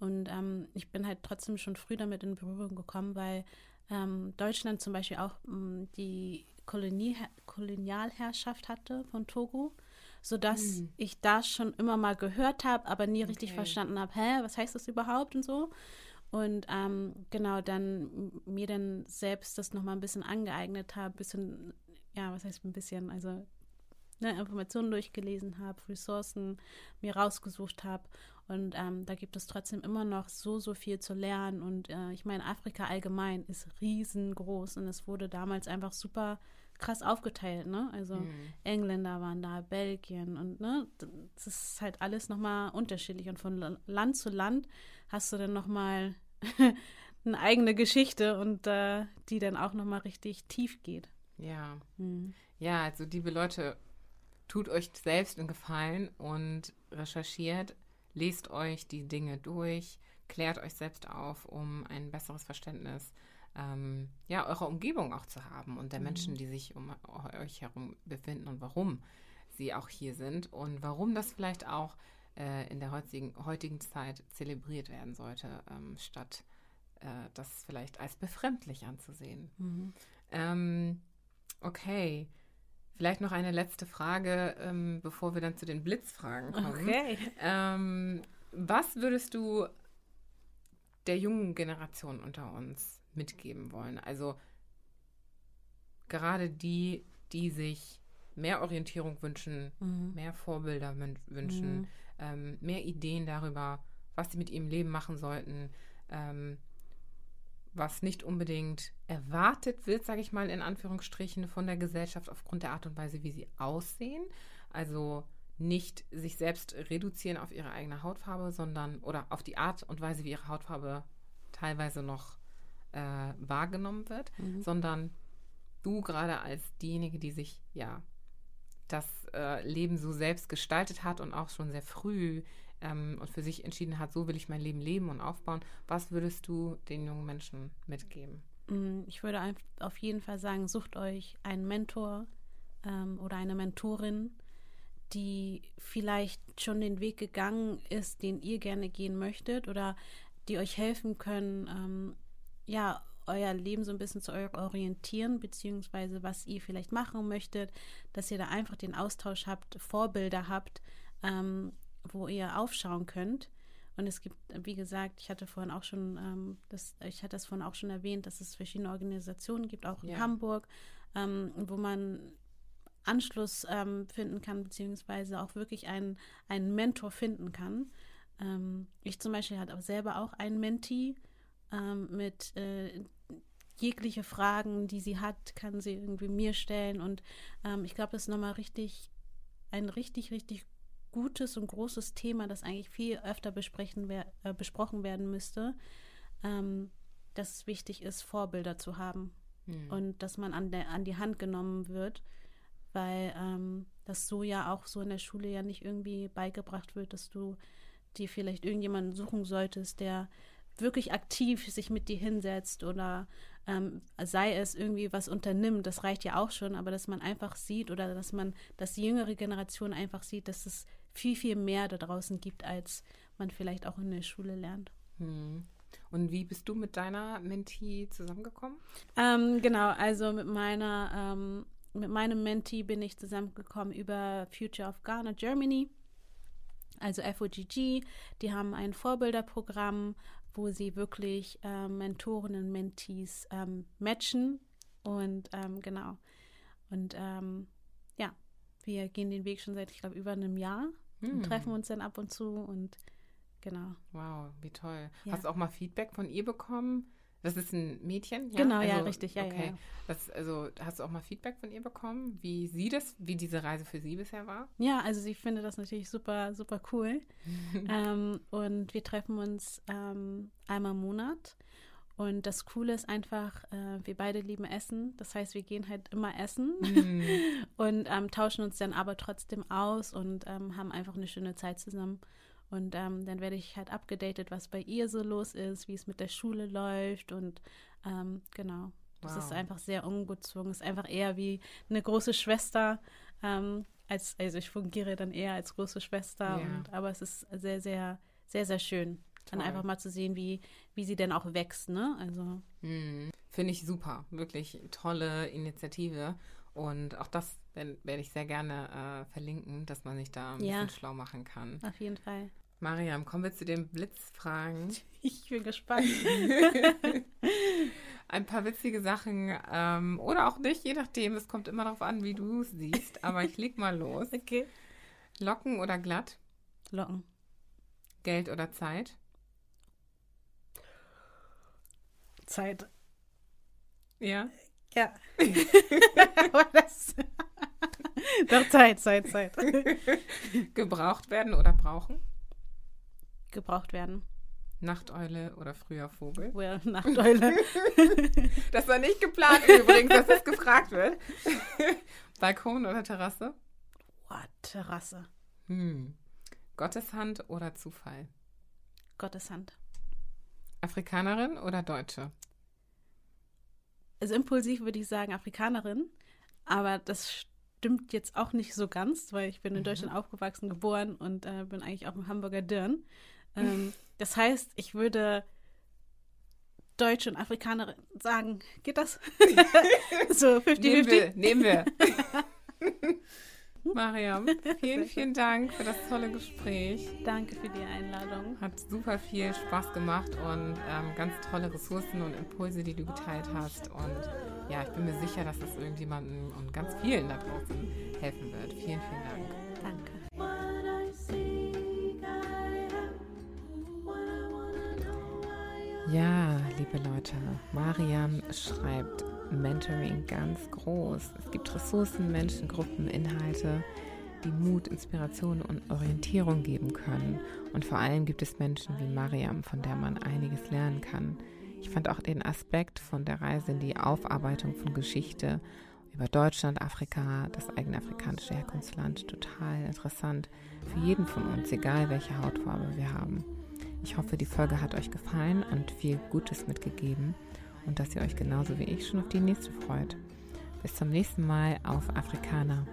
Und ähm, ich bin halt trotzdem schon früh damit in Berührung gekommen, weil ähm, Deutschland zum Beispiel auch ähm, die Kolonie, Kolonialherrschaft hatte von Togo, sodass mhm. ich das schon immer mal gehört habe, aber nie richtig okay. verstanden habe, hä, was heißt das überhaupt und so. Und ähm, genau, dann mir dann selbst das nochmal ein bisschen angeeignet habe, bisschen, ja, was heißt ein bisschen, also ne, Informationen durchgelesen habe, Ressourcen mir rausgesucht habe. Und ähm, da gibt es trotzdem immer noch so, so viel zu lernen. Und äh, ich meine, Afrika allgemein ist riesengroß und es wurde damals einfach super krass aufgeteilt, ne? Also mhm. Engländer waren da, Belgien und ne, das ist halt alles nochmal unterschiedlich. Und von Land zu Land hast du dann nochmal eine eigene Geschichte und äh, die dann auch nochmal richtig tief geht. Ja. Mhm. Ja, also liebe Leute, tut euch selbst einen Gefallen und recherchiert, lest euch die Dinge durch, klärt euch selbst auf, um ein besseres Verständnis ähm, ja, eurer Umgebung auch zu haben und der mhm. Menschen, die sich um euch herum befinden und warum sie auch hier sind und warum das vielleicht auch äh, in der heutigen, heutigen Zeit zelebriert werden sollte, ähm, statt äh, das vielleicht als befremdlich anzusehen. Mhm. Ähm, okay. Vielleicht noch eine letzte Frage, ähm, bevor wir dann zu den Blitzfragen kommen. Okay. Ähm, was würdest du der jungen Generation unter uns mitgeben wollen? Also gerade die, die sich mehr Orientierung wünschen, mhm. mehr Vorbilder wünschen, mhm ähm, mehr Ideen darüber, was sie mit ihrem Leben machen sollten, ähm, was nicht unbedingt erwartet wird, sage ich mal in Anführungsstrichen, von der Gesellschaft aufgrund der Art und Weise, wie sie aussehen. Also nicht sich selbst reduzieren auf ihre eigene Hautfarbe, sondern oder auf die Art und Weise, wie ihre Hautfarbe teilweise noch äh, wahrgenommen wird, mhm. sondern du gerade als diejenige, die sich ja das äh, Leben so selbst gestaltet hat und auch schon sehr früh ähm, und für sich entschieden hat, so will ich mein Leben leben und aufbauen, was würdest du den jungen Menschen mitgeben? Mm, ich würde auf jeden Fall sagen, sucht euch einen Mentor ähm, oder eine Mentorin, die vielleicht schon den Weg gegangen ist, den ihr gerne gehen möchtet oder die euch helfen können, ähm, ja, euer Leben so ein bisschen zu orientieren, beziehungsweise was ihr vielleicht machen möchtet, dass ihr da einfach den Austausch habt, Vorbilder habt, ähm, wo ihr aufschauen könnt. Und es gibt, wie gesagt, ich hatte vorhin auch schon, ähm, das, ich hatte das vorhin auch schon erwähnt, dass es verschiedene Organisationen gibt, auch in ja. Hamburg, ähm, wo man Anschluss ähm, finden kann, beziehungsweise auch wirklich einen, einen Mentor finden kann. Ähm, ich zum Beispiel hatte auch selber auch einen Mentee, ähm, mit äh, jegliche Fragen, die sie hat, kann sie irgendwie mir stellen. Und ähm, ich glaube, das ist nochmal richtig, ein richtig, richtig gutes und großes Thema, das eigentlich viel öfter besprechen wer äh, besprochen werden müsste, ähm, dass es wichtig ist, Vorbilder zu haben hm. und dass man an, der, an die Hand genommen wird, weil ähm, das so ja auch so in der Schule ja nicht irgendwie beigebracht wird, dass du dir vielleicht irgendjemanden suchen solltest, der wirklich aktiv sich mit dir hinsetzt oder ähm, sei es irgendwie was unternimmt, das reicht ja auch schon, aber dass man einfach sieht oder dass man, dass die jüngere Generation einfach sieht, dass es viel, viel mehr da draußen gibt, als man vielleicht auch in der Schule lernt. Hm. Und wie bist du mit deiner Mentee zusammengekommen? Ähm, genau, also mit meiner, ähm, mit meinem Mentee bin ich zusammengekommen über Future of Ghana Germany also FOGG, die haben ein Vorbilderprogramm, wo sie wirklich äh, Mentoren und Mentees ähm, matchen. Und ähm, genau. Und ähm, ja, wir gehen den Weg schon seit, ich glaube, über einem Jahr hm. und treffen uns dann ab und zu und genau. Wow, wie toll. Ja. Hast du auch mal Feedback von ihr bekommen? Das ist ein Mädchen? Ja? Genau, also, ja, richtig, ja, okay. ja. Das, also hast du auch mal Feedback von ihr bekommen, wie sie das, wie diese Reise für sie bisher war? Ja, also sie findet das natürlich super, super cool. ähm, und wir treffen uns ähm, einmal im Monat. Und das Coole ist einfach, äh, wir beide lieben Essen. Das heißt, wir gehen halt immer essen mm. und ähm, tauschen uns dann aber trotzdem aus und ähm, haben einfach eine schöne Zeit zusammen. Und ähm, dann werde ich halt abgedatet, was bei ihr so los ist, wie es mit der Schule läuft und ähm, genau. Das wow. ist einfach sehr ungezwungen. Es ist einfach eher wie eine große Schwester. Ähm, als, also ich fungiere dann eher als große Schwester. Yeah. Und, aber es ist sehr, sehr, sehr, sehr schön. Toll. Dann einfach mal zu sehen, wie, wie sie denn auch wächst, ne? Also. Mm. Finde ich super. Wirklich tolle Initiative. Und auch das werde ich sehr gerne äh, verlinken, dass man sich da ein ja. bisschen schlau machen kann. Auf jeden Fall. Mariam, kommen wir zu den Blitzfragen. Ich bin gespannt. Ein paar witzige Sachen ähm, oder auch nicht, je nachdem. Es kommt immer darauf an, wie du es siehst. Aber ich leg mal los. Okay. Locken oder glatt? Locken. Geld oder Zeit? Zeit. Ja? Ja. Aber das. Doch, Zeit, Zeit, Zeit. Gebraucht werden oder brauchen? Gebraucht werden. Nachteule oder früher Vogel? Well, Nachteule. das war nicht geplant übrigens, dass das gefragt wird. Balkon oder Terrasse? What, Terrasse. Hm. Gotteshand oder Zufall? Gotteshand. Afrikanerin oder Deutsche? Also impulsiv würde ich sagen Afrikanerin, aber das stimmt jetzt auch nicht so ganz, weil ich bin in mhm. Deutschland aufgewachsen, geboren und äh, bin eigentlich auch ein Hamburger Dirn. Ähm, das heißt, ich würde Deutsche und Afrikanerin sagen. Geht das? so 50-50? Nehmen wir. Nehmen wir. Mariam, vielen, vielen Dank für das tolle Gespräch. Danke für die Einladung. Hat super viel Spaß gemacht und ähm, ganz tolle Ressourcen und Impulse, die du geteilt hast. Und ja, ich bin mir sicher, dass es irgendjemandem und ganz vielen da draußen helfen wird. Vielen, vielen Dank. Danke. Ja, liebe Leute, Mariam schreibt Mentoring ganz groß. Es gibt Ressourcen, Menschen, Gruppen, Inhalte, die Mut, Inspiration und Orientierung geben können. Und vor allem gibt es Menschen wie Mariam, von der man einiges lernen kann. Ich fand auch den Aspekt von der Reise in die Aufarbeitung von Geschichte über Deutschland, Afrika, das eigene afrikanische Herkunftsland total interessant. Für jeden von uns, egal welche Hautfarbe wir haben. Ich hoffe, die Folge hat euch gefallen und viel Gutes mitgegeben und dass ihr euch genauso wie ich schon auf die nächste freut. Bis zum nächsten Mal auf Afrikaner.